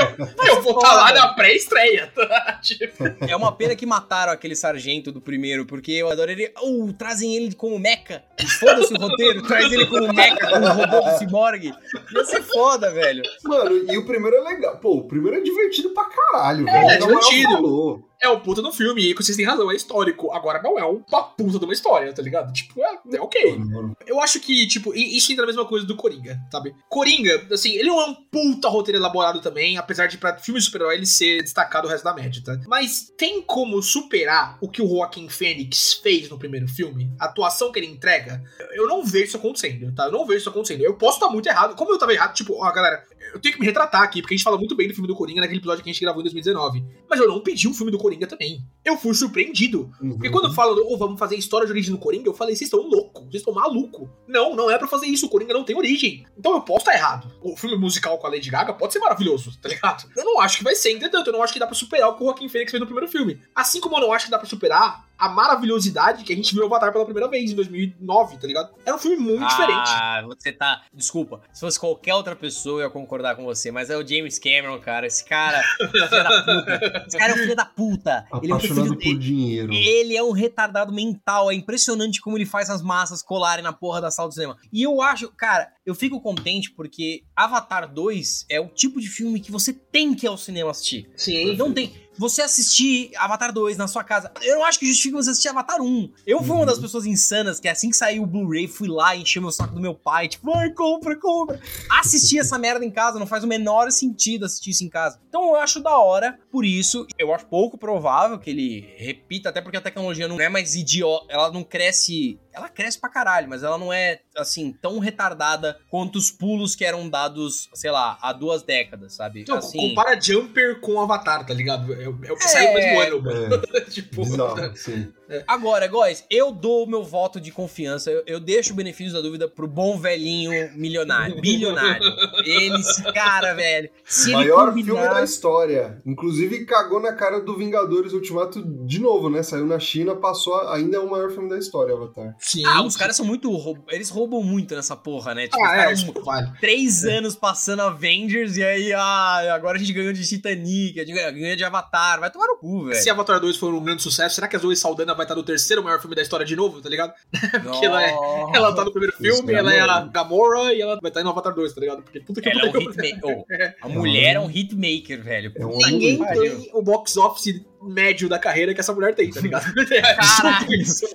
eu vou estar tá lá na pré-estreia, tá? *laughs* Tipo. É uma pena que mataram aquele sargento do primeiro, porque eu adoro ele. Uh, trazem ele como meca. Foda-se o roteiro, traz ele como meca, como robô do Cyborg. Ia ser foda, velho. Mano, e o primeiro é legal. Pô, o primeiro é divertido pra caralho, é, velho. É, é divertido é um puta no filme, e vocês têm razão, é histórico. Agora não é uma puta de uma história, tá ligado? Tipo, é, é ok. Eu acho que, tipo, isso entra na mesma coisa do Coringa, sabe? Coringa, assim, ele não é um puta roteiro elaborado também, apesar de pra filme de super-herói ele ser destacado o resto da média, tá? Mas tem como superar o que o Joaquim Fênix fez no primeiro filme? A atuação que ele entrega? Eu não vejo isso acontecendo, tá? Eu não vejo isso acontecendo. Eu posso estar muito errado. Como eu tava errado, tipo, ó, galera, eu tenho que me retratar aqui, porque a gente fala muito bem do filme do Coringa naquele episódio que a gente gravou em 2019. Mas eu não pedi um filme do Coringa também. Eu fui surpreendido. Uhum. Porque quando falam, oh, vamos fazer história de origem do Coringa, eu falei, vocês estão loucos, vocês estão malucos. Não, não é para fazer isso, o Coringa não tem origem. Então eu posso estar errado. O filme musical com a Lady Gaga pode ser maravilhoso, tá ligado? Eu não acho que vai ser, entretanto, eu não acho que dá pra superar o que o Joaquim Fênix fez no primeiro filme. Assim como eu não acho que dá pra superar a maravilhosidade que a gente viu Avatar pela primeira vez em 2009, tá ligado? Era um filme muito ah, diferente. Ah, você tá. Desculpa. Se fosse qualquer outra pessoa, eu ia concordar com você. Mas é o James Cameron, cara. Esse cara. *laughs* filho da puta. Esse cara é um filho da puta. Ele é um filho por dinheiro. Ele é um retardado mental. É impressionante como ele faz as massas colarem na porra da sala do cinema. E eu acho, cara, eu fico contente porque Avatar 2 é o tipo de filme que você tem que ir ao cinema assistir. Sim. Não tem você assistir Avatar 2 na sua casa. Eu não acho que justifique você assistir Avatar 1. Eu fui uma das pessoas insanas que assim que saiu o Blu-ray, fui lá e encheu meu saco do meu pai, tipo, vai, compra, compra. Assistir essa *laughs* merda em casa não faz o menor sentido assistir isso em casa. Então eu acho da hora, por isso, eu acho pouco provável que ele repita, até porque a tecnologia não é mais idiota, ela não cresce ela cresce pra caralho, mas ela não é, assim, tão retardada quanto os pulos que eram dados, sei lá, há duas décadas, sabe? Não, assim, compara Jumper com Avatar, tá ligado? É, o que saiu no mesmo ano, mano. *laughs* tipo, Bizarro, sim. Agora, guys, eu dou o meu voto de confiança, eu, eu deixo o benefício da dúvida pro bom velhinho milionário, *laughs* bilionário. Ele, esse cara, velho. Se Maior ele filme da história. Inclusive, cagou na cara do Vingadores Ultimato de novo, né? Saiu na China, passou. Ainda é o maior filme da história, Avatar. Sim. Ah, os caras são muito. roub- Eles roubam muito nessa porra, né? Tipo, Ah, é, tipo, vale. três anos passando Avengers e aí, ah, agora a gente ganhou de Titanic, a gente ganhou de Avatar. Vai tomar no cu, velho. Se Avatar 2 for um grande sucesso, será que a Zoe Saldana vai estar no terceiro maior filme da história de novo, tá ligado? *laughs* porque ela é-. Ela tá no primeiro filme, ela é a Gamora. E ela vai estar no Avatar 2, tá ligado? Porque puta que Ela é um hitmaker. Oh, *laughs* a mulher é um hitmaker, velho. É um Ninguém tem o box office médio da carreira que essa mulher tem, tá ligado? *laughs* Caralho. Isso.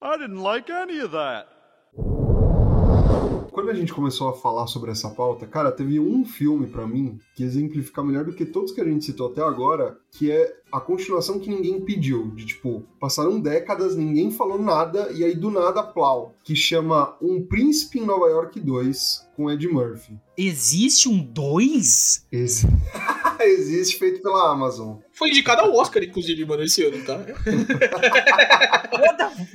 I didn't like any of that. Quando a gente começou a falar sobre essa pauta, cara, teve um filme pra mim que exemplifica melhor do que todos que a gente citou até agora, que é a continuação que ninguém pediu. De tipo, passaram décadas, ninguém falou nada, e aí do nada, plau. Que chama Um Príncipe em Nova York 2 com Ed Murphy. Existe um 2? Esse *laughs* existe, feito pela Amazon. Foi indicado ao Oscar, inclusive, mano, esse ano, tá?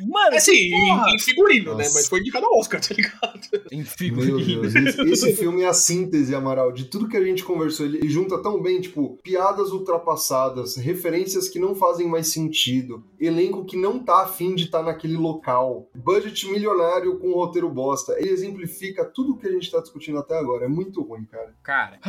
Mano, É assim, porra. em, em figurino, né? Nossa. Mas foi indicado ao Oscar, tá ligado? Em Meu figurino. Deus, esse, esse filme é a síntese, Amaral, de tudo que a gente conversou. Ele junta tão bem, tipo, piadas ultrapassadas, referências que não fazem mais sentido, elenco que não tá afim de estar naquele local, budget milionário com roteiro bosta. Ele exemplifica tudo que a gente tá discutindo até agora. É muito ruim, cara. Cara,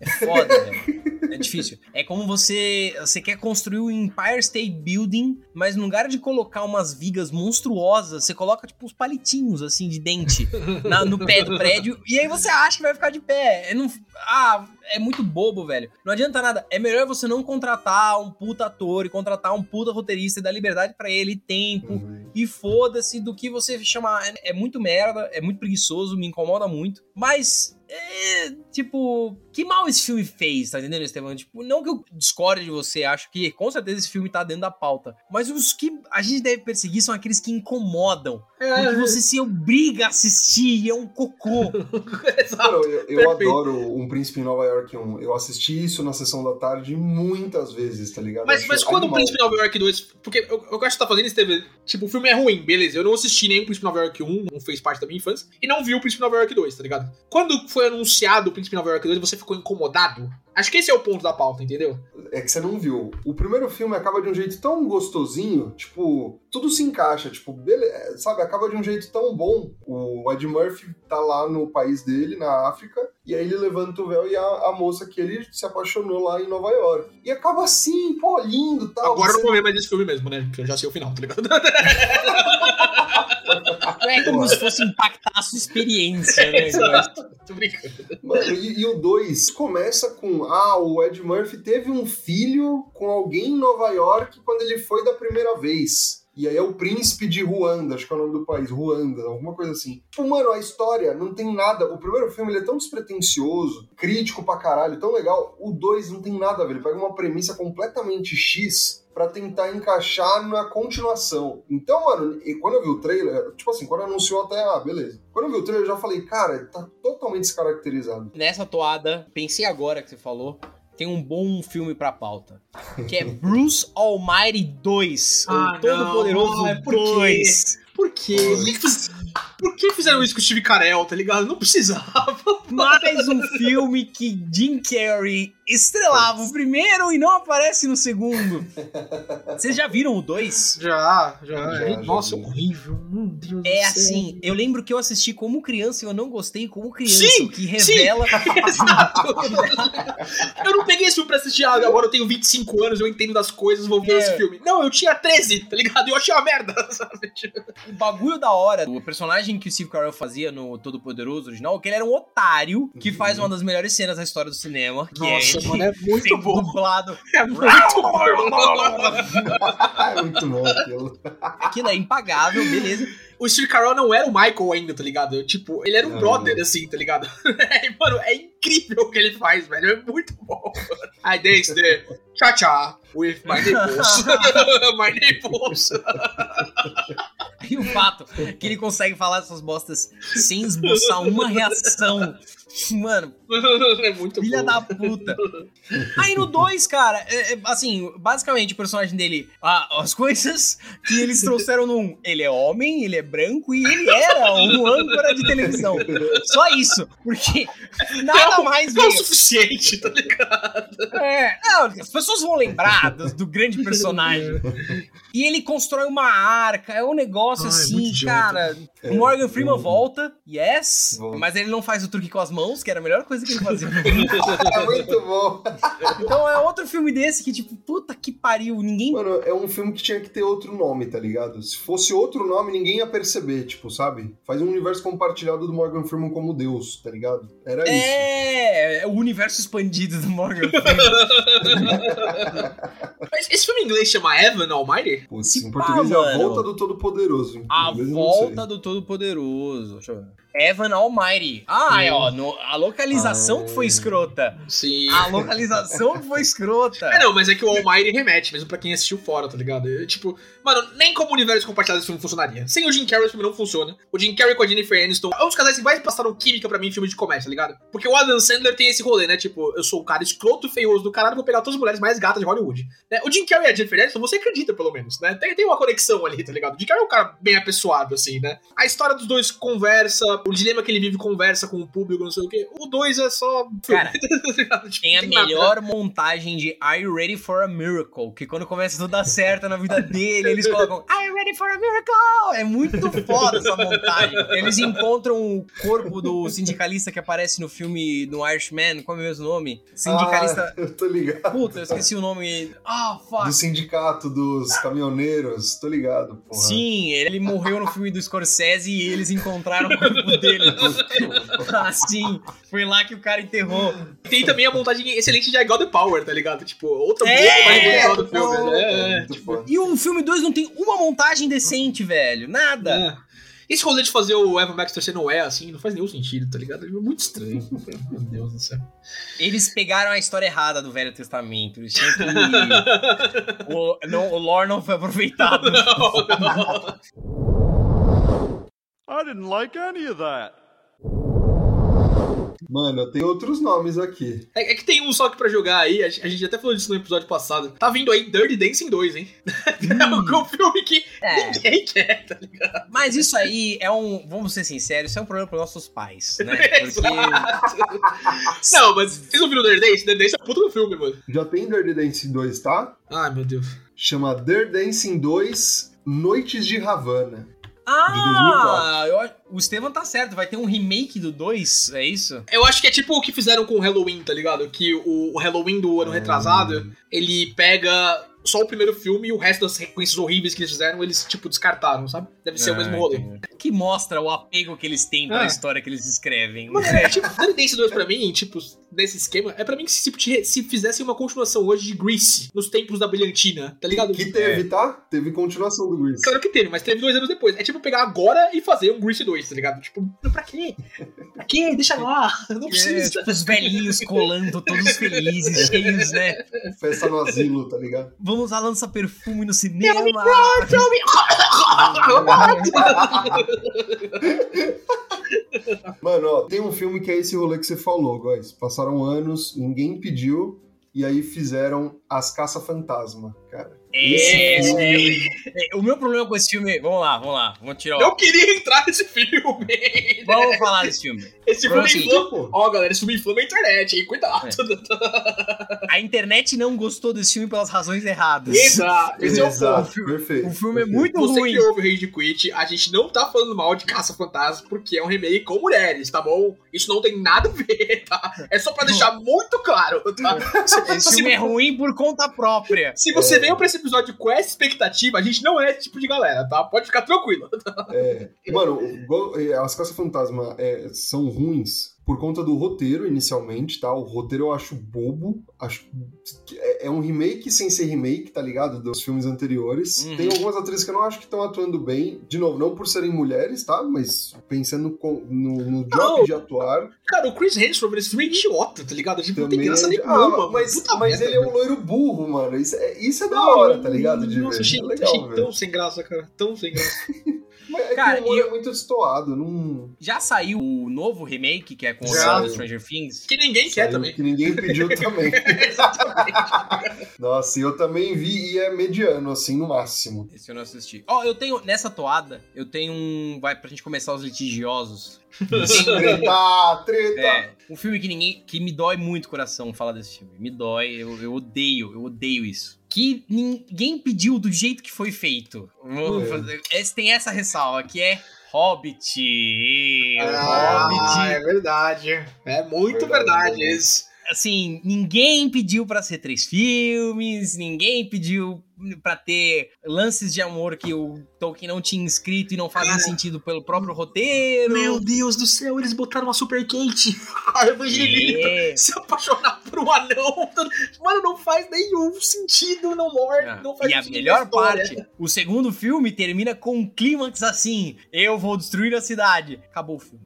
é foda, velho. É difícil. É como você. Você quer construir o Empire State Building, mas no lugar de colocar umas vigas monstruosas, você coloca, tipo, uns palitinhos, assim, de dente *laughs* na- no pé do prédio, e aí você acha que vai ficar de pé. É não, ah, é muito bobo, velho. Não adianta nada. É melhor você não contratar um puta ator e contratar um puta roteirista e dar liberdade pra ele, tempo, e foda-se do que você chamar. É, é muito merda, é muito preguiçoso, me incomoda muito. Mas, é, tipo, que mal esse filme fez, tá entendendo, Estevão? Tipo, não que eu discorde de você, acho que com certeza esse filme tá dentro da pauta. Mas os que a gente deve perseguir são aqueles que incomodam. É, Porque você se obriga a assistir e é um cocô. *laughs* Exato. Eu, eu adoro Um Príncipe em Nova York 1. Eu assisti isso na sessão da tarde muitas vezes, tá ligado? Mas, mas quando o. Príncipe Nova York 2. Porque eu, eu acho que você tá fazendo isso, teve. Tipo, o filme é ruim, beleza. Eu não assisti nem o Príncipe Nova York 1, não fez parte da minha infância. E não vi o Príncipe Nova York 2, tá ligado? Quando foi anunciado o Príncipe Nova York 2, você ficou incomodado? Acho que esse é o ponto da pauta, entendeu? É que você não viu. O primeiro filme acaba de um jeito tão gostosinho, tipo, tudo se encaixa, tipo, bele... sabe, acaba de um jeito tão bom. O Ed Murphy tá lá no país dele, na África, e aí ele levanta o véu e a, a moça que ele se apaixonou lá em Nova York. E acaba assim, pô, lindo tal. Agora eu você não vou ver mais esse filme mesmo, né? Porque eu já sei o final, tá ligado? Não *laughs* é como se fosse impactar a sua experiência, né? Tô brincando. Mano, e, e o 2 começa com: ah, o Ed Murphy teve um filho com alguém em Nova York quando ele foi da primeira vez. E aí é o príncipe de Ruanda, acho que é o nome do país, Ruanda, alguma coisa assim. Tipo, mano, a história não tem nada. O primeiro filme ele é tão despretensioso, crítico pra caralho, tão legal. O 2 não tem nada a ver. Ele pega uma premissa completamente X pra tentar encaixar na continuação. Então, mano, e quando eu vi o trailer, tipo assim, quando anunciou até, ah, beleza. Quando eu vi o trailer, eu já falei, cara, tá totalmente descaracterizado. Nessa toada, pensei agora que você falou, tem um bom filme pra pauta. Que é Bruce Almighty 2. *laughs* Ah, o Todo Poderoso não, é por quê? 2. Por quê? Por que Por que fizeram isso com o Steve Carell, tá ligado? Não precisava. Mais um filme que Jim Carrey estrelava o primeiro e não aparece no segundo. *laughs* Vocês já viram o dois? Já, já. Já, já Nossa, vi. horrível. Meu Deus do É céu. assim, eu lembro que eu assisti como criança e eu não gostei como criança, Sim, que revela. *laughs* *laughs* Eu não peguei esse filme pra assistir, ah, agora eu tenho 25 anos, eu entendo das coisas, vou ver É. esse filme. Não, eu tinha 13, tá ligado? E eu achei uma merda, sabe? O bagulho da hora, o personagem que o Steve Carell fazia no Todo Poderoso original, é que ele era um otário que Uhum. faz uma das melhores cenas da história do cinema, que é Nossa, ele mano, é muito bom. dublado. É muito bom. *laughs* *laughs* é muito bom aquilo. Aquilo é impagável, beleza. O Steve Carell não era o Michael ainda, tá ligado? Tipo, ele era um Não. brother, assim, tá ligado? É, *laughs* mano, é incrível o que ele faz, velho. É muito bom. I dance the cha-cha with my nipples. my nipples. E o fato que ele consegue falar essas bostas sem esboçar uma reação. Mano, *laughs* É muito filha bom. da puta. Aí no 2, cara, é- é, assim, basicamente o personagem dele, ah, as coisas que eles trouxeram no 1. Um, ele é homem, ele é branco e ele era um âncora de televisão. Só isso. Porque nada mais Não é o veio. suficiente, tá ligado? É, não, as pessoas vão lembrar do, do grande personagem. E ele constrói uma arca, é um negócio Ai, assim, muito idiota. cara. É, o Morgan Freeman eu- volta, yes, Volta. mas ele não faz o truque com as mãos, que era a melhor coisa que ele fazia. É *laughs* muito bom. então é outro filme desse que, tipo, puta que pariu, ninguém. Mano, é um filme que tinha que ter outro nome, tá ligado? Se fosse outro nome, ninguém ia perceber, tipo, sabe? Faz um universo compartilhado do Morgan Freeman como Deus, tá ligado? Era isso. É, é o universo expandido do Morgan *laughs* Freeman. Mas esse filme em inglês chama Evan Almighty? Putz, Se em pá, português é a mano. volta do Todo-Poderoso. A volta do Todo-Poderoso. Deixa eu ver. Evan Almighty. Ah, é, ó, no- a localização que foi Ah. escrota. Sim. A localização que *laughs* foi escrota. É, não, mas é que o Almighty remete, mesmo pra quem assistiu fora, tá ligado? Eu, tipo, mano, nem como universo compartilhado esse filme funcionaria. Sem o Jim Carrey, esse filme não funciona. O Jim Carrey com a Jennifer Aniston é um dos casais que mais passaram química pra mim em filme de comédia, tá ligado? Porque o Adam Sandler tem esse rolê, né? Tipo, eu sou o cara escroto, feioso do caralho, vou pegar todas as mulheres mais gatas de Hollywood. Né? O Jim Carrey e a Jennifer Aniston, você acredita, pelo menos, né? Tem, tem uma conexão ali, tá ligado? O Jim Carrey é um cara bem apessoado, assim, né? A história dos dois conversa, o dilema que ele vive conversa com o público, não sei o quê. O dois é só... Cara, *laughs* tá? Tipo, Tem a nada. melhor montagem de Are You Ready for a Miracle? Que quando começa tudo dar certo na vida dele, eles colocam Are You Ready for a Miracle? É muito foda essa montagem. Eles encontram o corpo do sindicalista que aparece no filme do Irishman, qual é o mesmo nome? Sindicalista. Ah, eu tô ligado. Puta, eu esqueci o nome. Ah, fuck. Do sindicato dos caminhoneiros, tô ligado, porra. Sim, ele morreu no filme do Scorsese e eles encontraram o corpo dele. *laughs* Assim, foi lá que o cara enterrou. Tem também a montagem excelente de I Got the Power, tá ligado? Tipo, outra É, boa mais é, legal do filme. É, é. foda. E o filme 2 não tem uma montagem decente, velho. Nada. É. Esse rolê de fazer o Evan Baxter ser Noé, assim, não faz nenhum sentido, tá ligado? É muito estranho. *laughs* Meu Deus do céu. Eles pegaram a história errada do Velho Testamento. Eles tinham que. *laughs* o, não, o lore não foi aproveitado. I didn't like any of that. Mano, tem outros nomes aqui. É, é que tem um só que pra jogar aí, a gente a gente até falou disso no episódio passado. Tá vindo aí Dirty Dancing 2, hein? *laughs* É um filme que É. ninguém quer, tá ligado? Mas isso aí é um. Vamos ser sinceros, isso é um problema para nossos pais, né? *laughs* Porque. Não, mas vocês não viram Dirty Dancing? Dirty Dancing é puta do filme, mano. Já tem Dirty Dancing 2, tá? Ai, meu Deus. Chama Dirty Dancing 2 Noites de Havana. Ah! eu acho- o Estevam tá certo, vai ter um remake do 2, é isso? Eu acho que é tipo o que fizeram com o Halloween, tá ligado? Que o, o Halloween do ano Hum. retrasado, ele pega só o primeiro filme e o resto das sequências horríveis que eles fizeram, eles, tipo, descartaram, sabe? Deve ser o Ah, mesmo rolê. entendi. Que mostra o apego que eles têm pela Ah. história que eles escrevem. Mano, é, tipo, *laughs* Dancing 2 pra mim, tipo, desse esquema, é pra mim que se, tipo, se fizessem uma continuação hoje de Grease, nos tempos da brilhantina, tá ligado? Que teve, tá? Teve continuação do Grease. Claro que teve, mas teve dois anos depois. É tipo pegar agora e fazer um Grease 2, tá ligado? Tipo, pra quê? Pra quê? Deixa lá, não É, precisa. tipo, os velhinhos colando, todos felizes, *laughs* cheios, né? Festa no asilo, tá ligado? Vamos lá lançar perfume no cinema. *laughs* *laughs* Mano, ó, tem um filme que é esse rolê que você falou, guys. Passaram anos, ninguém pediu, e aí fizeram As Caça-Fantasma, cara. É, é, é, o meu problema com esse filme. Vamos lá, vamos lá. Vamos tirar. Eu queria entrar nesse filme. Vamos falar desse filme. Esse filme assim, inflama. Ó, galera, esse filme inflama a internet, hein? Cuidado. A internet não gostou desse filme pelas razões erradas. Exato. Esse é o ponto. Exato, filme- perfeito. O filme é perfeito. muito Você ruim. que ouve o Rage Quit, a gente não tá falando mal de Caça Fantasma porque é um remake com mulheres, tá bom? Isso não tem nada a ver, tá? É só pra deixar muito claro, tá? Se, Esse *laughs* se- filme é ruim por conta própria. se você veio pra esse episódio com essa expectativa, a gente não é esse tipo de galera, tá? Pode ficar tranquilo. É, mano, é, as Caça-Fantasma é, são ruins por conta do roteiro, inicialmente, tá? O roteiro eu acho bobo. Acho é, é um remake sem ser remake, tá ligado? Dos filmes anteriores. Uhum. Tem algumas atrizes que eu não acho que estão atuando bem. De novo, não por serem mulheres, tá? Mas pensando com- no, no job de atuar. Cara, o Chris Hemsworth nesse filme é idiota, tá ligado? Tipo, não tem graça é- nenhuma. Ah, mas, Puta mas merda, ele é um loiro burro, mano. Isso é, isso é da hora, tá ligado? De Nossa, ver. achei, é legal, achei tão sem graça, cara. Tão sem graça. *laughs* Mas é Cara, que o humor e eu- é muito destoado. Não... Já saiu o novo remake, que é com o Já. do Stranger Things. Que ninguém quer Saiu também. Que ninguém pediu também. *laughs* Nossa, e eu também vi e é mediano, assim, no máximo. Esse eu não assisti. Ó, eu tenho, nessa toada, eu tenho um. Vai pra gente começar os litigiosos. Treta, treta. É, um filme que ninguém. que me dói muito o coração falar desse filme. Me dói, eu, eu odeio, eu odeio isso. Que ninguém pediu do jeito que foi feito. Vou É. fazer- esse, tem essa ressalva, que é Hobbit. Ah, Hobbit. é verdade. É muito Verdade, verdade, isso. Assim, ninguém pediu pra ser três filmes, ninguém pediu pra ter lances de amor que o Tolkien não tinha escrito e não Cara. sentido pelo próprio roteiro. Meu Deus do céu, eles botaram uma super Kate. A Evangelina É. se apaixonar por um anão. Mano, não faz nenhum sentido no lore. Ah, Não faz e a melhor parte, o segundo filme termina com um clímax assim: eu vou destruir a cidade. Acabou o filme.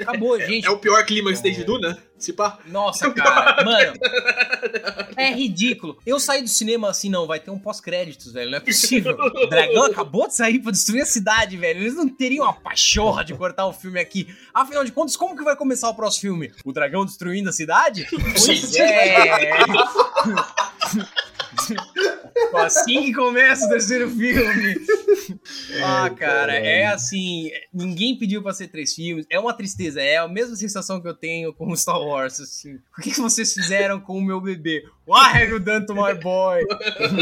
Acabou, *laughs* gente. É o pior clímax desde Duna? Se pá. Nossa, cara, mano. *laughs* É ridículo. Eu saí do cinema assim, não, vai ter um pós-créditos, velho. Não é possível. O dragão acabou de sair pra destruir a cidade, velho. Eles não teriam a pachorra de cortar o filme aqui. Afinal de contas, como que vai começar o próximo filme? O dragão destruindo a cidade? Pois é. *laughs* *laughs* assim que começa o terceiro filme. *laughs* Ah, cara, é assim. Ninguém pediu pra ser três filmes. É uma tristeza. É a mesma sensação que eu tenho com o Star Wars. Assim. O que que vocês fizeram com o meu bebê? Why have you done to my boy?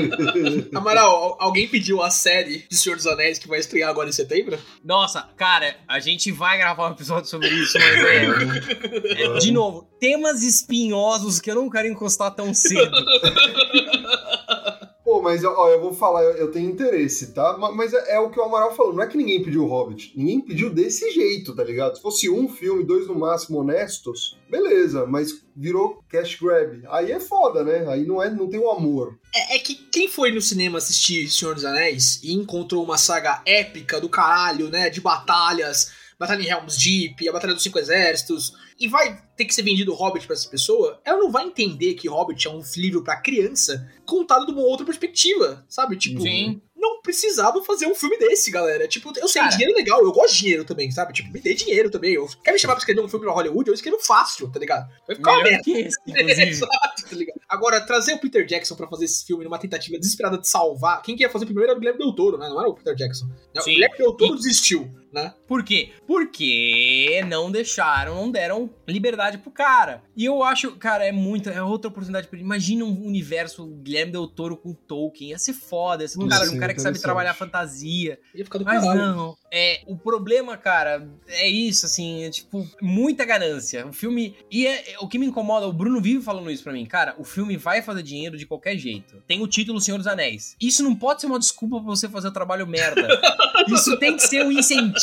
*laughs* Amaral, al- alguém pediu a série de Senhor dos Anéis que vai estrear agora em setembro? Nossa, cara, a gente vai gravar um episódio sobre isso, mas é, é, de novo, temas espinhosos que eu não quero encostar tão cedo. *laughs* Pô, mas ó, eu vou falar, eu, tenho interesse, tá? Ma- Mas é, é o que o Amaral falou, não é que ninguém pediu o Hobbit. Ninguém pediu desse jeito, tá ligado? Se fosse um filme, dois no máximo honestos, beleza, mas virou cash grab. Aí é foda, né? Aí não, é, não tem o amor. É, é que quem foi no cinema assistir Senhor dos Anéis e encontrou uma saga épica do caralho, né? De batalhas, Batalha em Helm's Deep, a Batalha dos Cinco Exércitos, e vai ter que ser vendido Hobbit pra essa pessoa, ela não vai entender que Hobbit é um livro pra criança contado de uma outra perspectiva, sabe? Tipo, Sim. não precisava fazer um filme desse, galera. Tipo, eu sei, Cara. dinheiro é legal, eu gosto de dinheiro também, sabe? Tipo, me dê dinheiro também. Eu quer me chamar pra escrever um filme pra Hollywood, eu escrevo fácil, tá ligado? Vai ficar uma merda. *laughs* Exato, tá ligado? Agora, trazer o Peter Jackson pra fazer esse filme numa tentativa desesperada de salvar. Quem que ia fazer primeiro era o Guilherme Del Toro, né? Não era o Peter Jackson. Não, O Sim. Guilherme Del Toro E- desistiu, né? Por quê? Porque não deixaram, não deram liberdade pro cara. E eu acho, cara, é muito, é outra oportunidade ele. Imagina um universo Guilherme Del Toro com Tolkien, ia ser foda, ia ser um cara, ser um cara que sabe trabalhar fantasia. Ia ficar do Mas caralho. não, é, o problema, cara, é isso, assim, é tipo, muita ganância. O filme, e é, é- o que me incomoda, o Bruno vive falando isso pra mim, cara, o filme vai fazer dinheiro de qualquer jeito. Tem o título Senhor dos Anéis. Isso não pode ser uma desculpa pra você fazer o trabalho merda. *laughs* Isso tem que ser um incentivo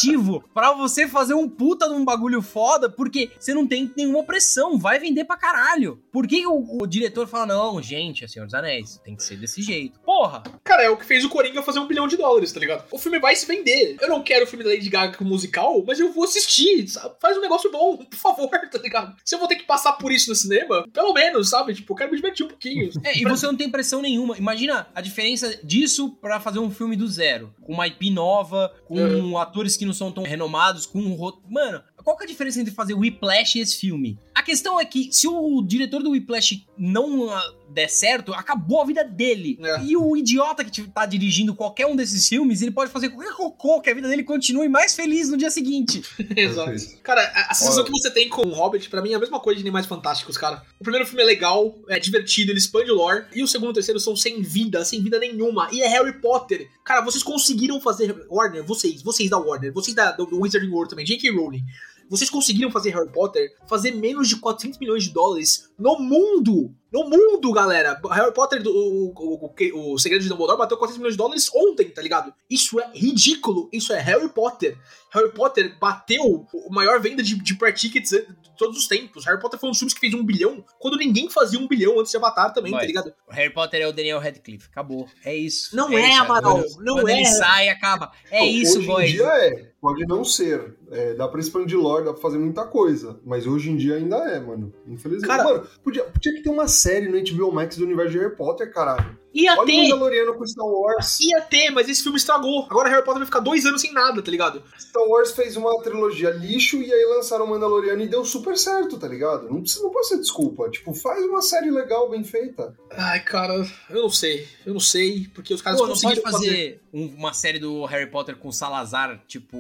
pra você fazer um puta de um bagulho foda, porque você não tem nenhuma pressão, vai vender pra caralho. Por que o, o diretor fala, não, gente, é Senhor dos Anéis, tem que ser desse jeito? Porra! Cara, é o que fez o Coringa fazer um bilhão de dólares, tá ligado? O filme vai se vender. Eu não quero o filme da Lady Gaga com musical, mas eu vou assistir, sabe? Faz um negócio bom, *laughs* por favor, tá ligado? Se eu vou ter que passar por isso no cinema, pelo menos, sabe? Tipo, eu quero me divertir um pouquinho. É, e você não tem pressão nenhuma. Imagina a diferença disso pra fazer um filme do zero. Com uma IP nova, com Uhum. atores que não são tão renomados, com um roteiro. Mano, qual que é a diferença entre fazer Whiplash e esse filme? A questão é que se o diretor do Whiplash não ah, der certo, acabou a vida dele. É. E o idiota que tá dirigindo qualquer um desses filmes, ele pode fazer qualquer cocô que a vida dele continue mais feliz no dia seguinte. *laughs* Exato. Cara, a, a sensação Olha. que você tem com o Hobbit, pra mim, é a mesma coisa de Animais Fantásticos, cara. O primeiro filme é legal, é divertido, ele expande o lore. E o segundo e o terceiro são sem vida, sem vida nenhuma. E é Harry Potter. Cara, vocês conseguiram fazer. Warner, vocês, vocês da Warner, vocês da, do Wizarding World também, J.K. Rowling. Vocês conseguiram fazer Harry Potter fazer menos de 400 milhões de dólares no mundo! No mundo, galera! Harry Potter, o, o, o, o Segredo de Dumbledore, bateu 400 milhões de dólares ontem, tá ligado? Isso é ridículo! Isso é Harry Potter! Harry Potter bateu o maior venda de, de prayer tickets de todos os tempos. Harry Potter foi um dos filmes que fez um bilhão, quando ninguém fazia um bilhão antes de Avatar também, Vai. tá ligado? Harry Potter é o Daniel Radcliffe. Acabou. É isso. Não é, isso, Amaral, não Quando é. ele sai, acaba. É isso, dia é, pode não ser. É, dá pra expandir lore, dá pra fazer muita coisa. Mas hoje em dia ainda é, mano. Infelizmente. Cara- mano, podia, podia que ter uma série no HBO Max do universo de Harry Potter, caralho. Ia Olha o ter, Mandaloriano com Star Wars. ia ter, mas esse filme estragou. Agora Harry Potter vai ficar dois anos sem nada, tá ligado? Star Wars fez uma trilogia lixo e aí lançaram o Mandaloriano e deu super certo, tá ligado? Não, precisa, não pode ser desculpa. Tipo, faz uma série legal, bem feita. Ai, cara, eu não sei. Eu não sei, porque os caras Pô, não pode conseguiram fazer. fazer um- uma série do Harry Potter com Salazar, tipo.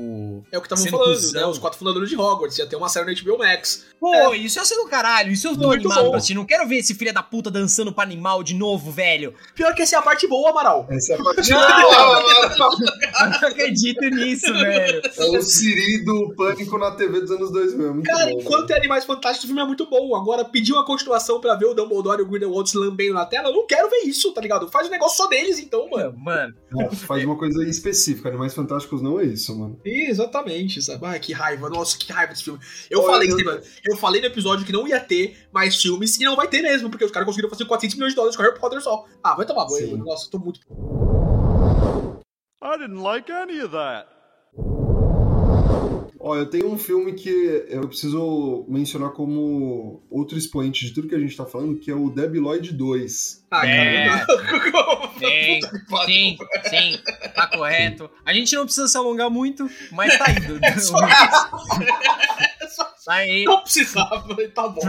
É o que estavam falando, cuzão. né? Os quatro fundadores de Hogwarts. Ia ter uma série no HBO Max. Pô, isso ia ser do caralho. Isso eu tô Muito animado bom. pra assistir. Não quero ver esse filho da puta dançando pra animal de novo, velho. Pior que essa é a parte boa, Amaral. Essa é a parte. Eu não acredito nisso, velho. é o Siri do Pânico na TV dos anos 2000. É muito Cara, bom, enquanto é Animais Fantásticos, o filme é muito bom. Agora, pedir uma continuação pra ver o Dumbledore e o Grindelwald lambendo na tela, eu não quero ver isso, tá ligado? Faz um negócio só deles, então, mano. Mano. É, faz uma coisa específica. Animais Fantásticos não é isso, mano. Exatamente, sabe? Ai, que raiva. Nossa, que raiva desse filme. Eu Olha, falei, eu- Esteban, eu falei no episódio que não ia ter mais filmes e não vai ter mesmo, porque os caras conseguiram fazer 400 milhões de dólares com Harry Potter só. Ah, vai tomar banho. Nossa, tô muito. I didn't like any of that. Ó, eu tenho um filme que eu preciso mencionar como outro expoente de tudo que a gente tá falando, que é o Debi Lloyd 2. Ah, É. cara. Sim, sim, sim, tá correto. A gente não precisa se alongar muito, mas tá indo. *laughs* Tá aí. Não precisava, *laughs* tá bom.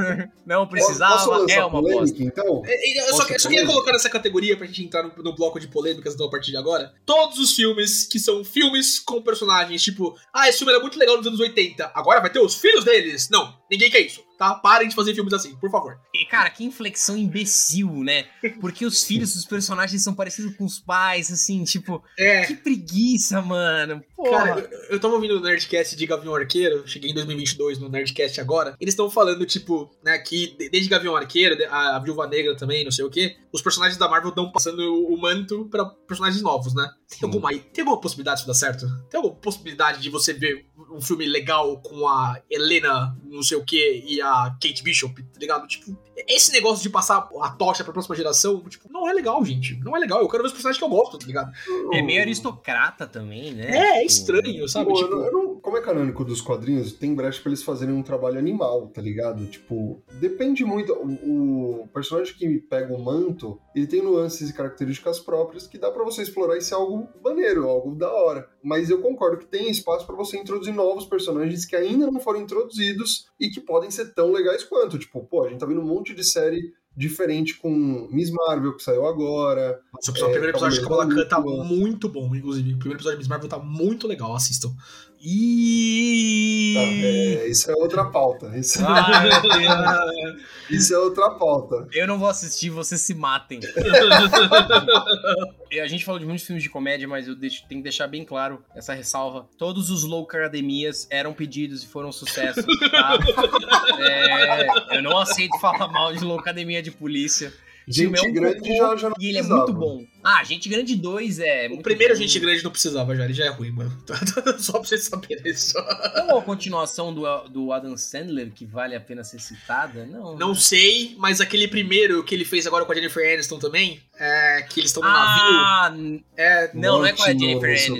Não precisava, é uma polêmica, bosta. então? É, Eu só, Posso eu só falar? queria colocar nessa categoria pra gente entrar no, no bloco de polêmicas então, a partir de agora. Todos os filmes que são filmes com personagens, tipo, ah, esse filme era muito legal nos anos 80, agora vai ter os filhos deles. Não, ninguém quer isso, tá? Parem de fazer filmes assim, por favor. E, cara, que inflexão imbecil, né? Porque os filhos dos personagens são parecidos com os pais, assim, tipo, É. que preguiça, mano. Porra. Cara, eu, eu tava ouvindo o Nerdcast de Gavião Arqueiro, cheguei em 2022 no Nerdcast agora. Eles estão falando, tipo, né, que de- desde Gavião Arqueiro, de- a, a Viúva Negra também, não sei o quê, os personagens da Marvel estão passando o, o manto pra personagens novos, né? Tem Sim. alguma, tem alguma possibilidade disso dar certo? Tem alguma possibilidade de você ver um filme legal com a Helena, não sei o quê, e a Kate Bishop, tá ligado? Tipo, esse negócio de passar a tocha pra próxima geração, tipo, não é legal, gente. Não é legal. Eu quero ver os personagens que eu gosto, tá ligado? É meio aristocrata também, né? É, é Tipo, estranho, sabe? Pô, tipo, eu não- eu não- como é canônico dos quadrinhos, tem brecha pra eles fazerem um trabalho animal, tá ligado? Tipo, depende muito. O, o personagem que pega o manto, ele tem nuances e características próprias que dá pra você explorar ser algo maneiro, algo da hora. Mas eu concordo que tem espaço pra você introduzir novos personagens que ainda não foram introduzidos e que podem ser tão legais quanto. Tipo, pô, a gente tá vendo um monte de série diferente com Miss Marvel, que saiu agora. Nossa, pessoal, o É, primeiro episódio de Kamala Khan tá muito bom, inclusive. O primeiro episódio de Miss Marvel tá muito legal, assistam. E... Tá, é, isso é outra pauta. Isso, Deus. *laughs* isso é outra pauta. Eu não vou assistir, vocês se matem. E a gente falou de muitos filmes de comédia, mas eu deixo- tenho que deixar bem claro essa ressalva. Todos os Low Academias eram pedidos e foram sucesso, tá? É, eu não aceito falar mal de Low Academia de Polícia. Gente grande já, já não E ele é muito bom. Ah, Gente Grande 2 é. O primeiro bom. Gente Grande não precisava já, ele já é ruim, mano. *laughs* Só pra vocês saberem isso. Tem uma continuação do, do Adam Sandler que vale a pena ser citada? Não. Não né? sei, mas aquele primeiro que ele fez agora com a Jennifer Aniston também, é, que eles estão no navio. Ah, n- É, não, não é com a Jennifer Aniston.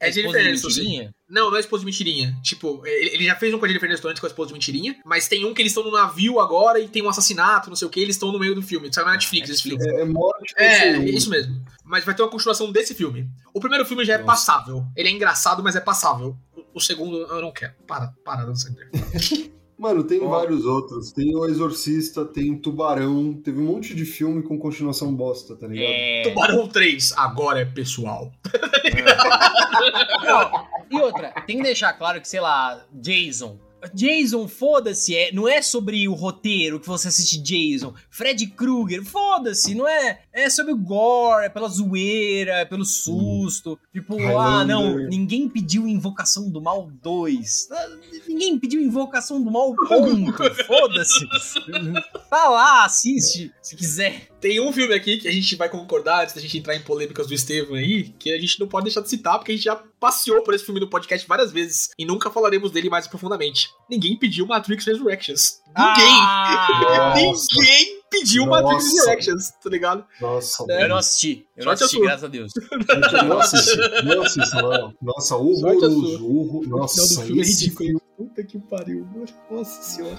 é esposa Jennifer de Aniston? Não, não é esposa de mentirinha. Tipo, ele, já fez um com a Jennifer Aniston antes com a esposa de mentirinha, mas tem um que eles estão no navio agora e tem um assassinato, não sei o que, eles estão no meio do filme. Saiu na Netflix esse filme. É, é morte É, no isso mesmo. Mas vai ter uma continuação desse filme. O primeiro filme já é Nossa. passável. Ele é engraçado, mas é passável. O, o segundo eu não quero. Para, para, Dan Sandler. *laughs* Mano, tem vários outros. Tem O Exorcista, tem Tubarão. Teve um monte de filme com continuação bosta, tá ligado? É. Tubarão 3, agora é pessoal. *laughs* Não, e outra, tem que deixar claro que, sei lá, Jason. Jason, foda-se, é, não é sobre o roteiro que você assiste Jason. Fred Krueger, foda-se, não é. É sobre o gore, é pela zoeira, é pelo susto. Tipo, ah, Highlander. não, ninguém pediu Invocação do Mal 2. Ah, Ninguém pediu Invocação do Mal, ponto. *laughs* Foda-se. Tá lá, assiste, se quiser. Tem um filme aqui que a gente vai concordar, antes da gente entrar em polêmicas do Estevam aí, que a gente não pode deixar de citar, porque a gente já passeou por esse filme no podcast várias vezes e nunca falaremos dele mais profundamente. Ninguém pediu Matrix Resurrections. Ninguém! Ah, Nossa. Ninguém pediu Matrix Nossa. Resurrections, tá ligado? Nossa, É. eu não assisti. Eu não Sorte a assisti, sua. graças a Deus. *laughs* Gente, não assisti. Não assisti, não. Nossa, horroroso. horror- O final Nossa, do filme é ridículo. filme. Puta que pariu, mano. Nossa senhora.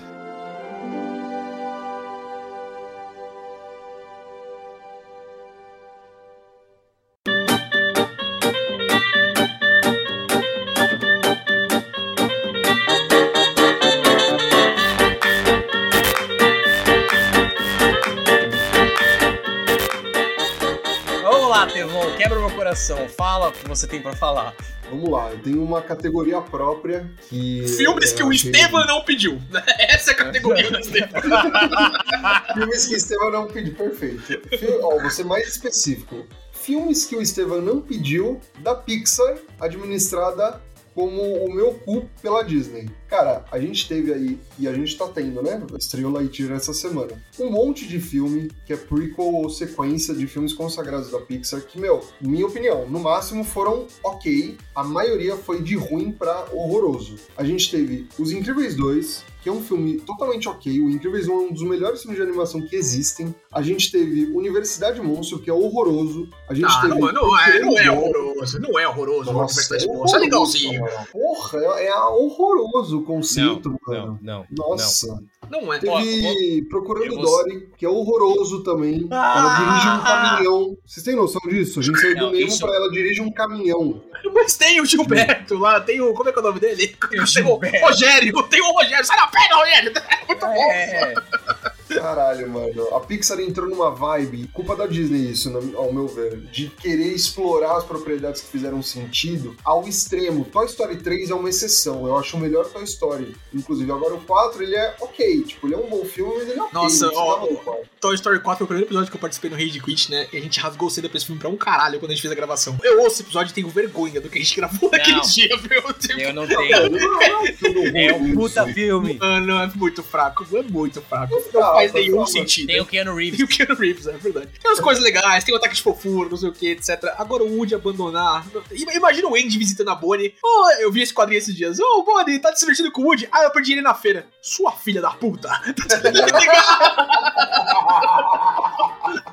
Fala o que você tem pra falar. Vamos lá, eu tenho uma categoria própria que. Filmes que o achei- Estevam não pediu. *laughs* Essa é a categoria do Estevam. *laughs* Filmes que o Estevam não pediu, perfeito. Fi- Ó, vou ser mais específico. Filmes que o Estevam não pediu da Pixar, administrada como o meu cu pela Disney. Cara, a gente teve aí, e a gente tá tendo, né? Estreou Lightyear essa semana. Um monte de filme que é prequel ou sequência de filmes consagrados da Pixar que, meu, minha opinião, no máximo foram ok. A maioria foi de ruim pra horroroso. A gente teve Os Incríveis 2, que é um filme totalmente ok. O Incríveis 1 é um dos melhores filmes de animação que existem. A gente teve Universidade Monstro, que é horroroso. A gente Ah, teve. não, não é, não é horroroso. Não é horroroso. Nossa, Universidade é é horroroso, legalzinho. mano. Porra, é, é horroroso conceito, mano. não. Nossa. Não é. Teve eu Procurando vou- Dory, que é horroroso também. Ah! Ela dirige um caminhão. Vocês têm noção disso? A gente saiu Não, do Nemo isso- pra ela dirige um caminhão. Mas tem o Gilberto lá, tem o. Como é que é o nome dele? Tem o. Rogério, tem o Rogério. Sai da perna, Rogério! *laughs* Muito bom. É, Caralho, mano. A Pixar entrou numa vibe, culpa da Disney isso, ao meu ver, de querer explorar as propriedades que fizeram sentido ao extremo. Toy Story 3 é uma exceção. Eu acho o melhor Toy Story. Inclusive, agora o 4, ele é ok. Tipo, ele é um bom filme, mas ele é ok. Nossa, não ó, 4. Toy Story 4 foi o primeiro episódio que eu participei no Rage Quit, né? E a gente rasgou cedo pra esse filme pra um caralho quando a gente fez a gravação. Eu ouço esse episódio e tenho vergonha do que a gente gravou naquele dia, viu? Tipo, eu não Não, tenho. não é um É um puta filme. Mano, é muito fraco, é muito fraco. Não Ah, faz tá nenhum sentido. Tem o Keanu Reeves. *laughs* E o Keanu Reeves, é verdade. Tem umas coisas legais, tem o ataque de fofura, não sei o que, etc. Agora o Woody abandonar. Ima- Imagina o Andy visitando a Bonnie. Oh, eu vi esse quadrinho esses dias. Ô, oh, Bonnie, tá te divertindo com o Woody? Ah, eu perdi ele na feira. Sua filha da puta. *laughs* *laughs*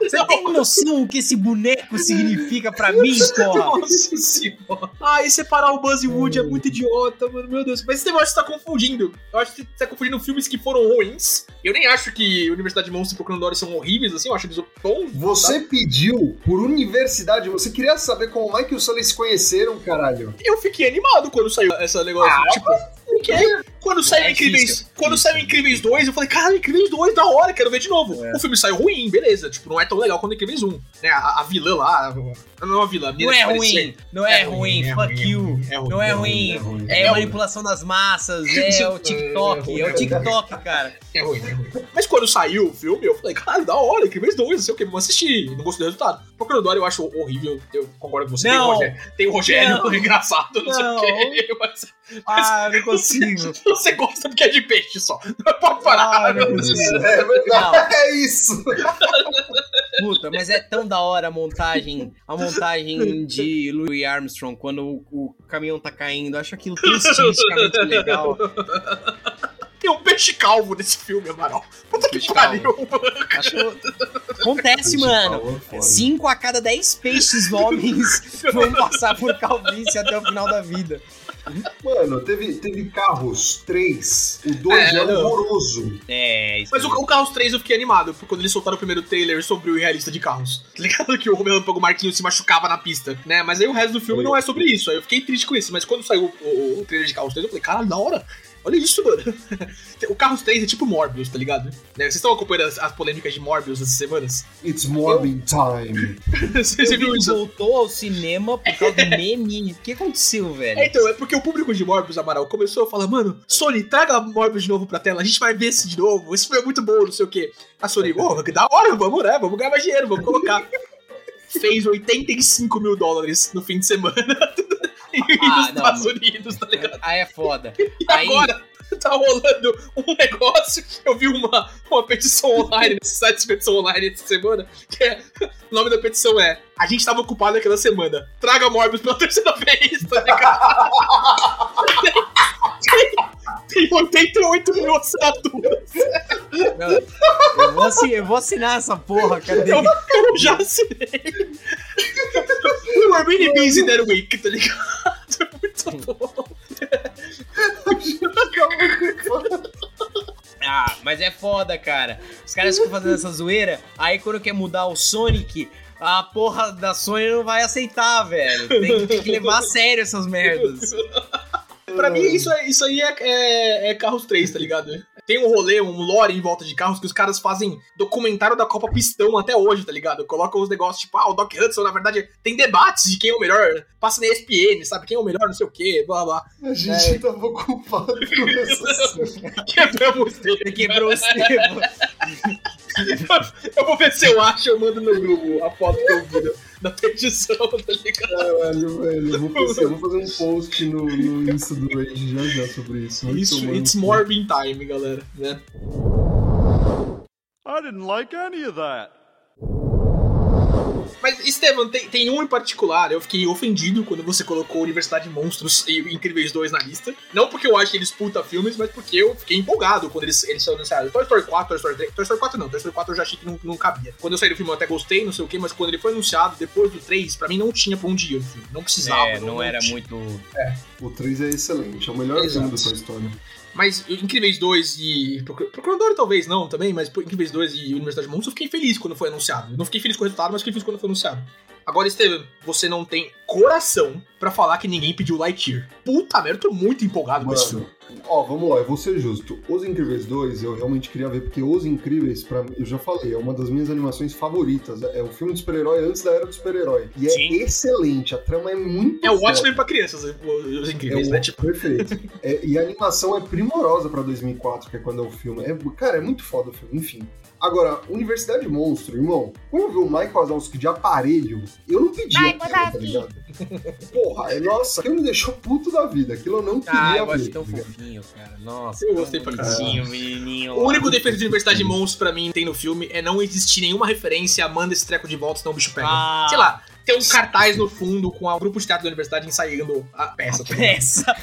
Você tem noção o que esse boneco significa pra mim, porra? Nossa senhora. Ah, e separar o Buzz e o Woody é muito idiota, mano. Meu Deus. Mas esse negócio tá confundindo. Eu acho que você tá confundindo filmes que foram ruins. Eu nem acho que Universidade de Monstros e Procurando são horríveis, assim. Eu acho eles bons. Você pediu por universidade, você queria saber como o Mike e o Sully se conheceram, caralho. Eu fiquei animado quando saiu esse negócio. tipo, porque quando saiu É Incríveis. Quando saiu Incríveis 2, eu falei, cara, Incríveis 2, da hora, quero ver de novo. É. O filme saiu ruim, beleza. Tipo, não é tão legal quanto Incríveis 1. Né? A, a vilã lá. Não é a vilã, a Não é parecia- ruim, não é, ruim, é fuck ruim, you. é ruim, não é é ruim, ruim, é, é ruim. manipulação das massas, *laughs* é o TikTok, é o TikTok, cara. É ruim, é ruim. Mas quando saiu o filme, eu falei, caralho, da hora, Incríveis 2, não sei o que, vamos assistir. Não gostei do resultado. Procurando Dory eu acho horrível, eu concordo com você. Tem o Não. Rogério, tem o Rogério Não. *laughs* engraçado, não, Não. sei o que. *laughs* Mas Ah, não consigo. *laughs* você gosta porque é de peixe só. *laughs* Pode parar. Ah, não consigo. *laughs* É é isso. Puta, mas é tão da hora a montagem, a montagem de Louis Armstrong quando o, o caminhão tá caindo. Eu acho aquilo tão estilisticamente legal. Tem um peixe calvo nesse filme, Amaral. Puta que Peixe pariu. Acho... Acontece, mano. Cinco a cada dez peixes homens vão passar por calvície até o final da vida. Mano, teve, teve Carros 3. O 2 É, é, horroroso. É, isso Mas o, o Carros 3 eu fiquei animado, porque quando eles soltaram o primeiro trailer sobre o realista de carros. *laughs* Tá ligado? Que o Relâmpago Marquinhos se machucava na pista, né? Mas aí o resto do filme Foi. não é sobre isso. Aí eu fiquei triste com isso. Mas quando saiu o, o- o trailer de Carros 3, eu falei, caralho, da hora. Olha isso, mano. *laughs* O Carros 3 é tipo Morbius, tá ligado? Né, Vocês estão acompanhando as, as polêmicas de Morbius essas semanas? It's Morbin time. Você viu *laughs* vi, isso? voltou ao cinema por causa do meme. O que aconteceu, velho? É, então, é porque o público de Morbius, Amaral, começou a falar, mano, Sony, traga Morbius de novo pra tela, a gente vai ver esse de novo, esse é muito bom, não sei o quê. A Sony, ô, *laughs* que da hora, vamos, né, vamos ganhar mais dinheiro, vamos colocar. Fez 85 mil dólares no fim de semana Ah, nos não, Estados Unidos, tá ligado? Aí é foda. E Aí- agora tá rolando um negócio. Eu vi uma, uma petição online, nesse site de petição online essa semana, que é. O nome da petição é A gente tava ocupado aquela semana. Traga Morbius pela terceira vez, tá ligado? *laughs* tem, tem 88 mil assinaturas. Não, eu, vou eu vou assinar essa porra, cadê? Eu, eu já assinei. We're really busy that week, tá ligado? *laughs* Muito bom. Ah, mas é foda, cara. Os caras ficam fazendo essa zoeira, aí quando quer mudar o Sonic, a porra da Sony não vai aceitar, velho. Tem, tem que levar a sério essas merdas. Pra mim, isso, isso aí é, é, é Carros 3, tá ligado? Tem um rolê, um lore em volta de carros que os caras fazem documentário da Copa Pistão até hoje, tá ligado? Colocam os negócios tipo, ah, o Doc Hudson, na verdade, tem debates de quem é o melhor, passa na ESPN, sabe? Quem é o melhor, não sei o quê, blá blá. A gente tava ocupado com *laughs* essa Quebramos dele. *laughs* Quebrou o Estevam. *laughs* Eu vou ver se eu acho, eu mando no grupo a foto que eu vi da- petição, tá ligado? Caralho, velho. Eu vou, *laughs* pensar, eu vou fazer um post no, no Insta do Rage já já sobre isso. Vai Isso, tomar it's. Morbin time, galera, né? I didn't like any of that. Mas, Estevam, tem, tem um em particular, eu fiquei ofendido quando você colocou Universidade de Monstros e Incríveis 2 na lista. Não porque eu acho eles puta filmes, mas porque eu fiquei empolgado quando eles, eles foram anunciados. Toy Story 4, Toy Story 3, Toy Story 4 não, Toy Story 4 eu já achei que não, não cabia. Quando eu saí do filme eu até gostei, não sei o que, mas quando ele foi anunciado, depois do 3, pra mim não tinha pra onde ir o filme. Não precisava. É, não era tinha. muito. O 3 é excelente, é o melhor Exato. filme da Toy Story. Mas Incríveis 2 e. Procur- Procurador talvez não também, mas Incríveis 2 e Universidade de Monstros eu fiquei feliz quando foi anunciado. Eu não fiquei feliz com o resultado, mas fiquei feliz quando foi anunciado. Agora, Steven, você não tem coração pra falar que ninguém pediu Lightyear. Puta merda, eu tô muito empolgado com esse filme. Mano, ó, vamos lá, eu vou ser justo. Os Incríveis 2 eu realmente queria ver, porque Os Incríveis, pra mim, eu já falei, é uma das minhas animações favoritas. É o filme de super-herói antes da era do super-herói. E é Sim. excelente, a trama é muito É o. Watchmen pra crianças, os Incríveis, É né? Tipo, Perfeito. *laughs* É, e a animação é primorosa pra 2004, que é quando é o filme. É, cara, é muito foda o filme, enfim. Agora, Universidade Monstro, irmão, quando eu vi o Michael Wazowski de aparelho, eu não pedi Vai, aquilo, tá ligado? Porra, é, nossa, aquilo me deixou puto da vida. Aquilo eu não queria Ah, eu ver. tão tá ligado? fofinho, cara. Nossa. Eu tão gostei pra caralho. menininho. o único defeito de Universidade de Monstros pra mim tem no filme é não existir nenhuma referência a manda esse treco de volta, senão o bicho pega. Ah. Sei lá, tem um cartaz no fundo com o grupo de teatro da universidade ensaiando a peça. ligado? Peça.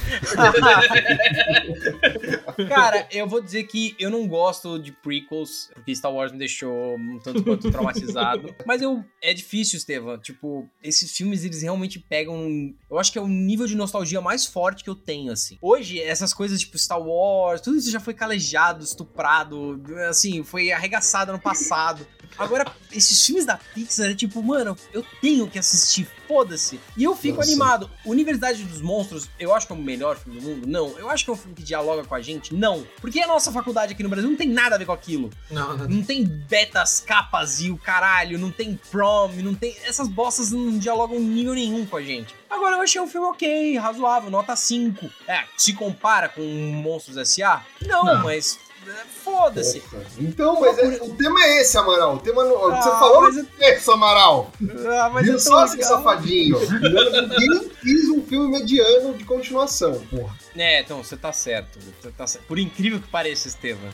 *laughs* Cara, eu vou dizer que eu não gosto de prequels, porque Star Wars me deixou um tanto quanto traumatizado. *laughs* Mas eu é difícil, Estevam. Tipo, esses filmes eles realmente pegam. Eu acho que é o nível de nostalgia mais forte que eu tenho, assim. Hoje, essas coisas tipo Star Wars, tudo isso já foi calejado, estuprado, assim, foi arregaçado no passado. Agora, esses filmes da Pixar é tipo, mano, eu tenho que assistir, foda-se. E eu fico Nossa. animado. Universidade dos Monstros, eu acho que é o melhor filme do mundo? Não. Eu acho que é um filme que dialoga com a gente? Não. Porque a nossa faculdade aqui no Brasil não tem nada a ver com aquilo. Não, não, Não tem betas, capas e o caralho, não tem prom, não tem. Essas bostas não dialogam em nível nenhum com a gente. Agora eu achei um filme ok, razoável, nota 5. É, se compara com Monstros S.A.? Não, Não. mas. É, Foda-se. Então, mas é- o tema é esse, Amaral. O tema não, você Ah, falou mas é esse, Amaral. Ah, mas Viu é só esse safadinho? Ninguém quis um filme mediano de continuação, porra. É, então, você tá certo. Você tá certo. Por incrível que pareça, Estevam,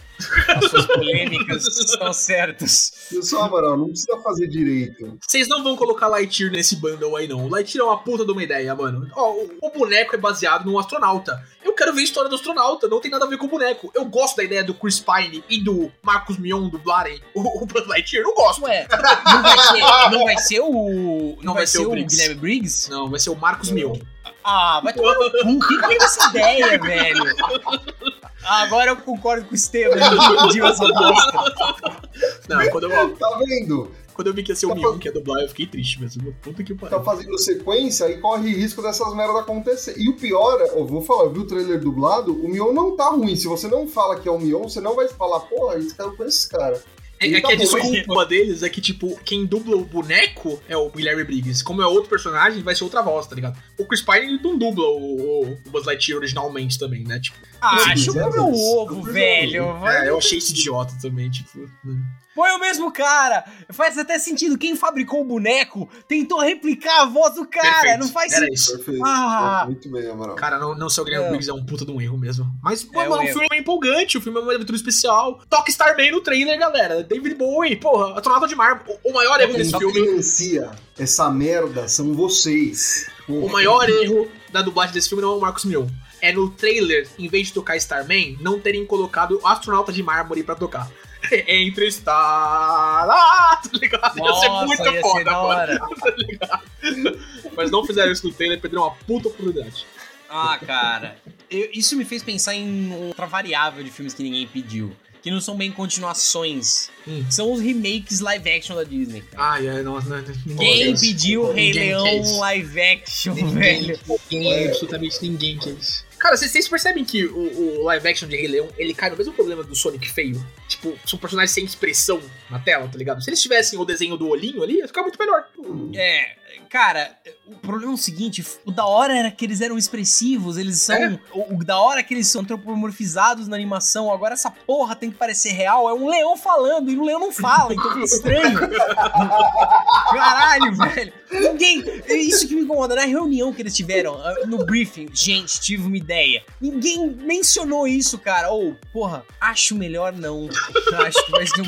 as suas polêmicas *laughs* estão certas. Viu só, Amaral? Não precisa fazer direito. Vocês não vão colocar Lightyear nesse bundle aí, não. O Lightyear é uma puta de uma ideia, mano. Ó, o, o boneco é baseado num astronauta. Eu quero ver a história do astronauta, não tem nada a ver com o boneco. Eu gosto da ideia do Chris Pine e do Marcos Mion dublarem o, o Buzz Lightyear, não gosto. Ué, não vai ser, não vai ser o. Não, vai, ser, o, Briggs. Guilherme Briggs? Não, vai ser o Marcos Mion. Ah, vai tomar no cu. Quem teve essa ideia, velho? Ah, Agora eu concordo com o Estevam, ele pediu essa bosta. Não, quando eu, Tá vendo? Quando eu vi que ia ser o Tá Mion fa- que ia dublar, eu fiquei triste mesmo. Puta que Tá pariu. fazendo sequência e corre risco dessas merdas acontecer. E o pior, é, eu vou falar, eu vi o trailer dublado, o Mion não tá ruim. Se você não fala que é o Mion, você não vai falar, porra, esse cara eu conheço esse cara. É, é tá que a bom, desculpa deles é que, tipo, quem dubla o boneco é o Guilherme Briggs. Como é outro personagem, vai ser outra voz, tá ligado? O Chris Pine não dubla o, o Buzz Lightyear originalmente também, né? Tipo, Ah, chupa precisa meu ovo, velho. é, eu achei esse idiota também, tipo. né? Põe o mesmo cara. Faz até sentido. Quem fabricou o boneco tentou replicar a voz do cara. Perfeito. Não faz Era sentido. isso. Perfeito. Ah. Muito bem, Amaral. Cara, não, não ser o Guilherme. Briggs é um puta de um erro mesmo. Mas, É mano, um o filme é empolgante, o filme é uma aventura especial. Toque Starman no trailer, galera. David Bowie, porra, astronauta de mar. O, o maior erro desse Quem filme, financia essa merda são vocês. o maior erro da dublagem desse filme não é o Marcos Mion. É no trailer, em vez de tocar Starman, não terem colocado o astronauta de mármore pra tocar. *laughs* Entre estar. Ah, tá ligado? Ia ser Nossa, muito ia ser foda, da mano. hora. *laughs* Mas não fizeram isso no trailer, perderam uma puta oportunidade. Ah, cara. eu- isso me fez pensar em outra variável de filmes que ninguém pediu. Que não são bem continuações. Hum. São os remakes live action da Disney. cara. Ai, nossa, não, ninguém Quem isso. pediu Rei Ninguém Leão live action, Ninguém, velho? ninguém, absolutamente ninguém quer isso. Cara, vocês, percebem que o, o live action de Rei Leão, ele cai no mesmo problema do Sonic feio? Tipo, são personagens sem expressão na tela, tá ligado? Se eles tivessem o desenho do olhinho ali, ia ficar muito melhor. É, cara, o problema é o seguinte: o da hora era que eles eram expressivos, eles são. É. O, o da hora é que eles são antropomorfizados na animação. Agora essa porra tem que parecer real. É um leão falando e o leão não fala, então fica estranho. *laughs* Caralho, velho. Ninguém. é Isso que me incomoda. Na reunião que eles tiveram, ah, no briefing, gente, tive uma ideia. Ninguém mencionou isso, cara. Ou, porra, acho melhor não. Acho que vai ser um.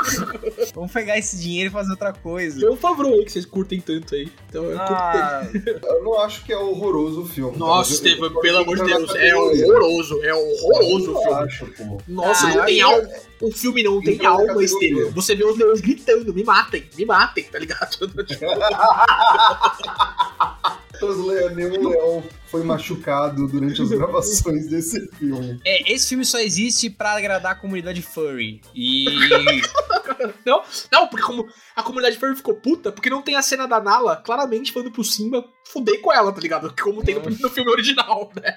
*laughs* Vamos pegar esse dinheiro e fazer outra coisa. Um favor aí que vocês curtem tanto aí. Então eu Ah, *laughs* Eu não acho que é horroroso o filme. Nossa, eu- eu- Estevam, pelo amor de eu- Deus, eu- é horroroso, é horroroso o Eu filme. acho. Nossa, Ah, não tem acho alma. O filme não tem na alma. Estevam. Você vê os leões gritando, me matem, me matem, tá ligado? *laughs* Tipo, Os leão, nenhum leão foi machucado durante as gravações desse filme. É, esse filme só existe pra agradar a comunidade furry. E. *laughs* Não, não, porque como a comunidade furry ficou puta, porque não tem a cena da Nala claramente falando pro Simba fuder com ela, tá ligado? Como tem no, no filme original, né?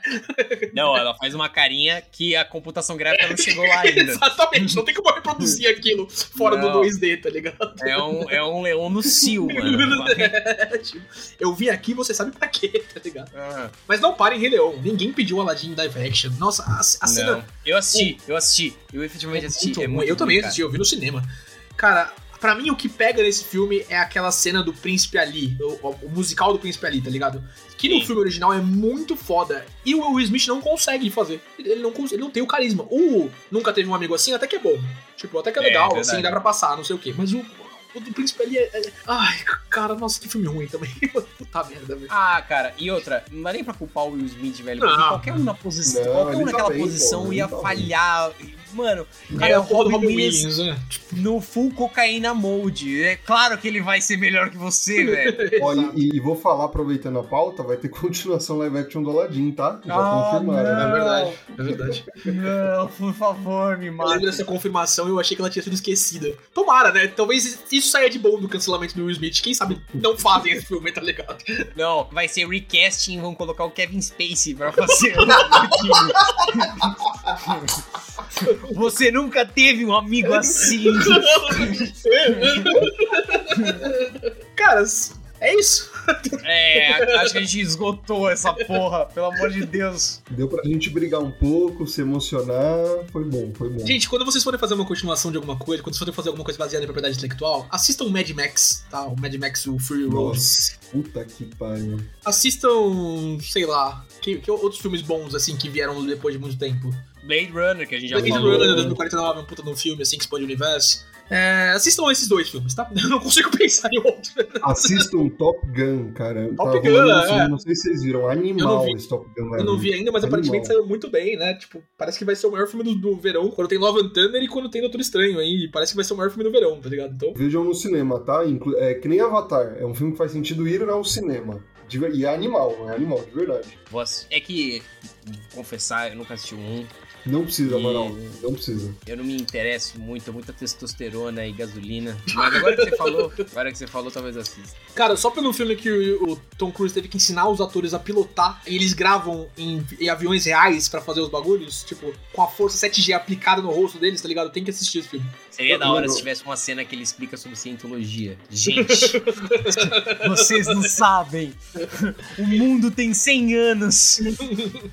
Não, ela faz uma carinha que a computação gráfica não chegou lá ainda. *laughs* Exatamente, não tem como reproduzir aquilo fora Não. do 2D, tá ligado? É um, é um leão no cio, mano. *laughs* Tipo, eu vim aqui, você sabe pra quê, tá ligado? Ah, Mas não parem Rei Leão, ninguém pediu Aladdin live action. Nossa, a, a cena. Eu assisti, eu assisti. Eu efetivamente assisti. muito é muito Eu também assisti, eu vi no cinema. Cara, pra mim o que pega nesse filme é aquela cena do Príncipe Ali, o, o musical do Príncipe Ali, tá ligado? Que no Sim. filme original é muito foda. E o Will Smith não consegue fazer. Ele não, ele não tem o carisma. O Nunca Teve um Amigo Assim até que é bom. Tipo, até que é É, legal, verdade. assim, dá pra passar, não sei o quê. Mas o, o do Príncipe Ali é, é- Ai, cara, nossa, que filme ruim também. *laughs* Puta merda, velho. Ah, cara, e outra, não dá nem pra culpar o Will Smith, velho. Não. Porque qualquer um na posição, Não, qualquer um tá naquela bem, posição pô, ia tá bem. Mano, É cara, o porra do Robin Robin Williams Williams, né? no full cocaína mode. É claro que ele vai ser melhor que você, *laughs* velho. Olha, e, e vou falar, aproveitando a pauta, vai ter *laughs* continuação live action do Aladdin, tá? Já Ah, confirmaram. não. É verdade, é verdade. Não, por favor, me Eu mata. lembro dessa confirmação e eu achei que ela tinha sido esquecida. Tomara, né? Talvez isso saia de bom do cancelamento do Will Smith. Quem sabe não fazem esse filme, tá ligado? Não, vai ser recasting, vão colocar o Kevin Spacey pra fazer o time. *laughs* Você nunca teve um amigo assim. Cara, é isso. É, acho que a gente esgotou essa porra, pelo amor de Deus. Deu pra gente brigar um pouco, se emocionar. Foi bom, foi bom. Gente, quando vocês forem fazer uma continuação de alguma coisa, quando vocês forem fazer alguma coisa baseada em propriedade intelectual, assistam o Mad Max, tá? O Mad Max, o Fury Road. Puta que pariu. Assistam, sei lá, que, que outros filmes bons, assim, que vieram depois de muito tempo. Blade Runner, que a gente já Blade falou. Runner 2049 é um puta de um filme, assim, que expande o universo. É, assistam esses dois filmes, tá? *laughs* Eu não consigo pensar em outro. Assistam Top Gun, cara. Top tá Gun, é. Não sei se vocês viram. Animal esse Top Gun. Eu não vi ainda, mas Animal. aparentemente saiu muito bem, né? Tipo, parece que vai ser o maior filme do, do verão quando tem Love and Thunder e quando tem Doutor Estranho aí. Parece que vai ser o maior filme do verão, tá ligado? Então, Vejam no cinema, tá? Inclu- É que nem Avatar. É um filme que faz sentido ir ao cinema. De E é animal, é animal, de verdade. É que, confessar, eu nunca assisti um. Não precisa, E- Amaral. Não precisa. Eu não me interesso muito, é muita testosterona e gasolina. Mas agora que você falou, agora que você falou, talvez assista. Cara, só pelo filme que o, o Tom Cruise teve que ensinar os atores a pilotar e eles gravam em, em aviões reais pra fazer os bagulhos, tipo, com a força 7G aplicada no rosto deles, tá ligado? Tem que assistir esse filme. Seria da hora se tivesse uma cena que ele explica sobre cientologia. Gente, *laughs* vocês não sabem. O mundo tem 100 anos.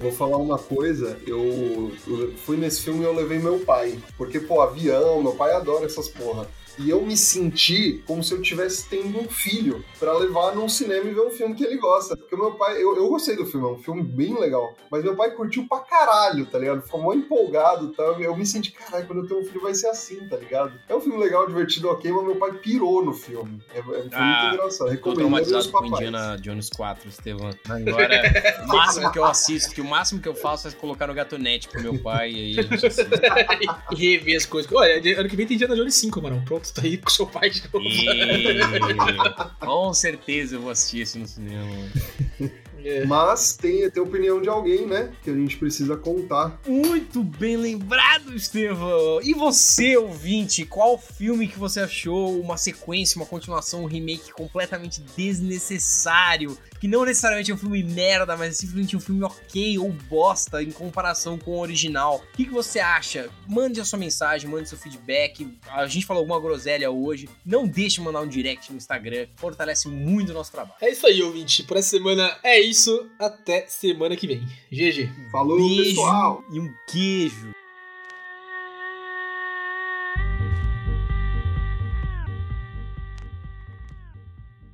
Vou falar uma coisa, eu, eu fui nesse filme e eu levei meu pai. Porque, pô, avião, meu pai adora essas porra. E eu me senti como se eu tivesse tendo um filho pra levar num cinema e ver um filme que ele gosta. Porque o meu pai, eu, eu gostei do filme, é um filme bem legal. Mas meu pai curtiu pra caralho, tá ligado? Ficou mó empolgado e tal. Eu me senti, caralho, quando eu tenho um filho vai ser assim, tá ligado? É um filme legal, divertido, ok, mas meu pai pirou no filme. É, é um filme Ah, muito engraçado. Tô Recomendo traumatizado aos com. Indiana Jones 4, Estevão. Agora, *laughs* o máximo que eu assisto, que o máximo que eu faço é colocar no gatonete pro meu pai e aí a gente assiste. *laughs* e rever as coisas. Olha, ano que vem tem Indiana Jones 5, mano. Pronto, tá aí com seu pai de novo. E... *laughs* Com certeza eu vou assistir esse no cinema. É. Mas tem, tem a opinião de alguém, né? Que a gente precisa contar. Muito bem lembrado, Estevão! E você, ouvinte, qual filme que você achou uma sequência, uma continuação, um remake completamente desnecessário? Que não necessariamente é um filme merda, mas é simplesmente um filme ok ou bosta em comparação com o original. O que, que você acha? Mande a sua mensagem, mande seu feedback. A gente falou alguma groselha hoje. Não deixe de mandar um direct no Instagram, fortalece muito o nosso trabalho. É isso aí, ouvinte. Por essa semana é isso. Até semana que vem. GG. Falou, Beijo pessoal! e um queijo.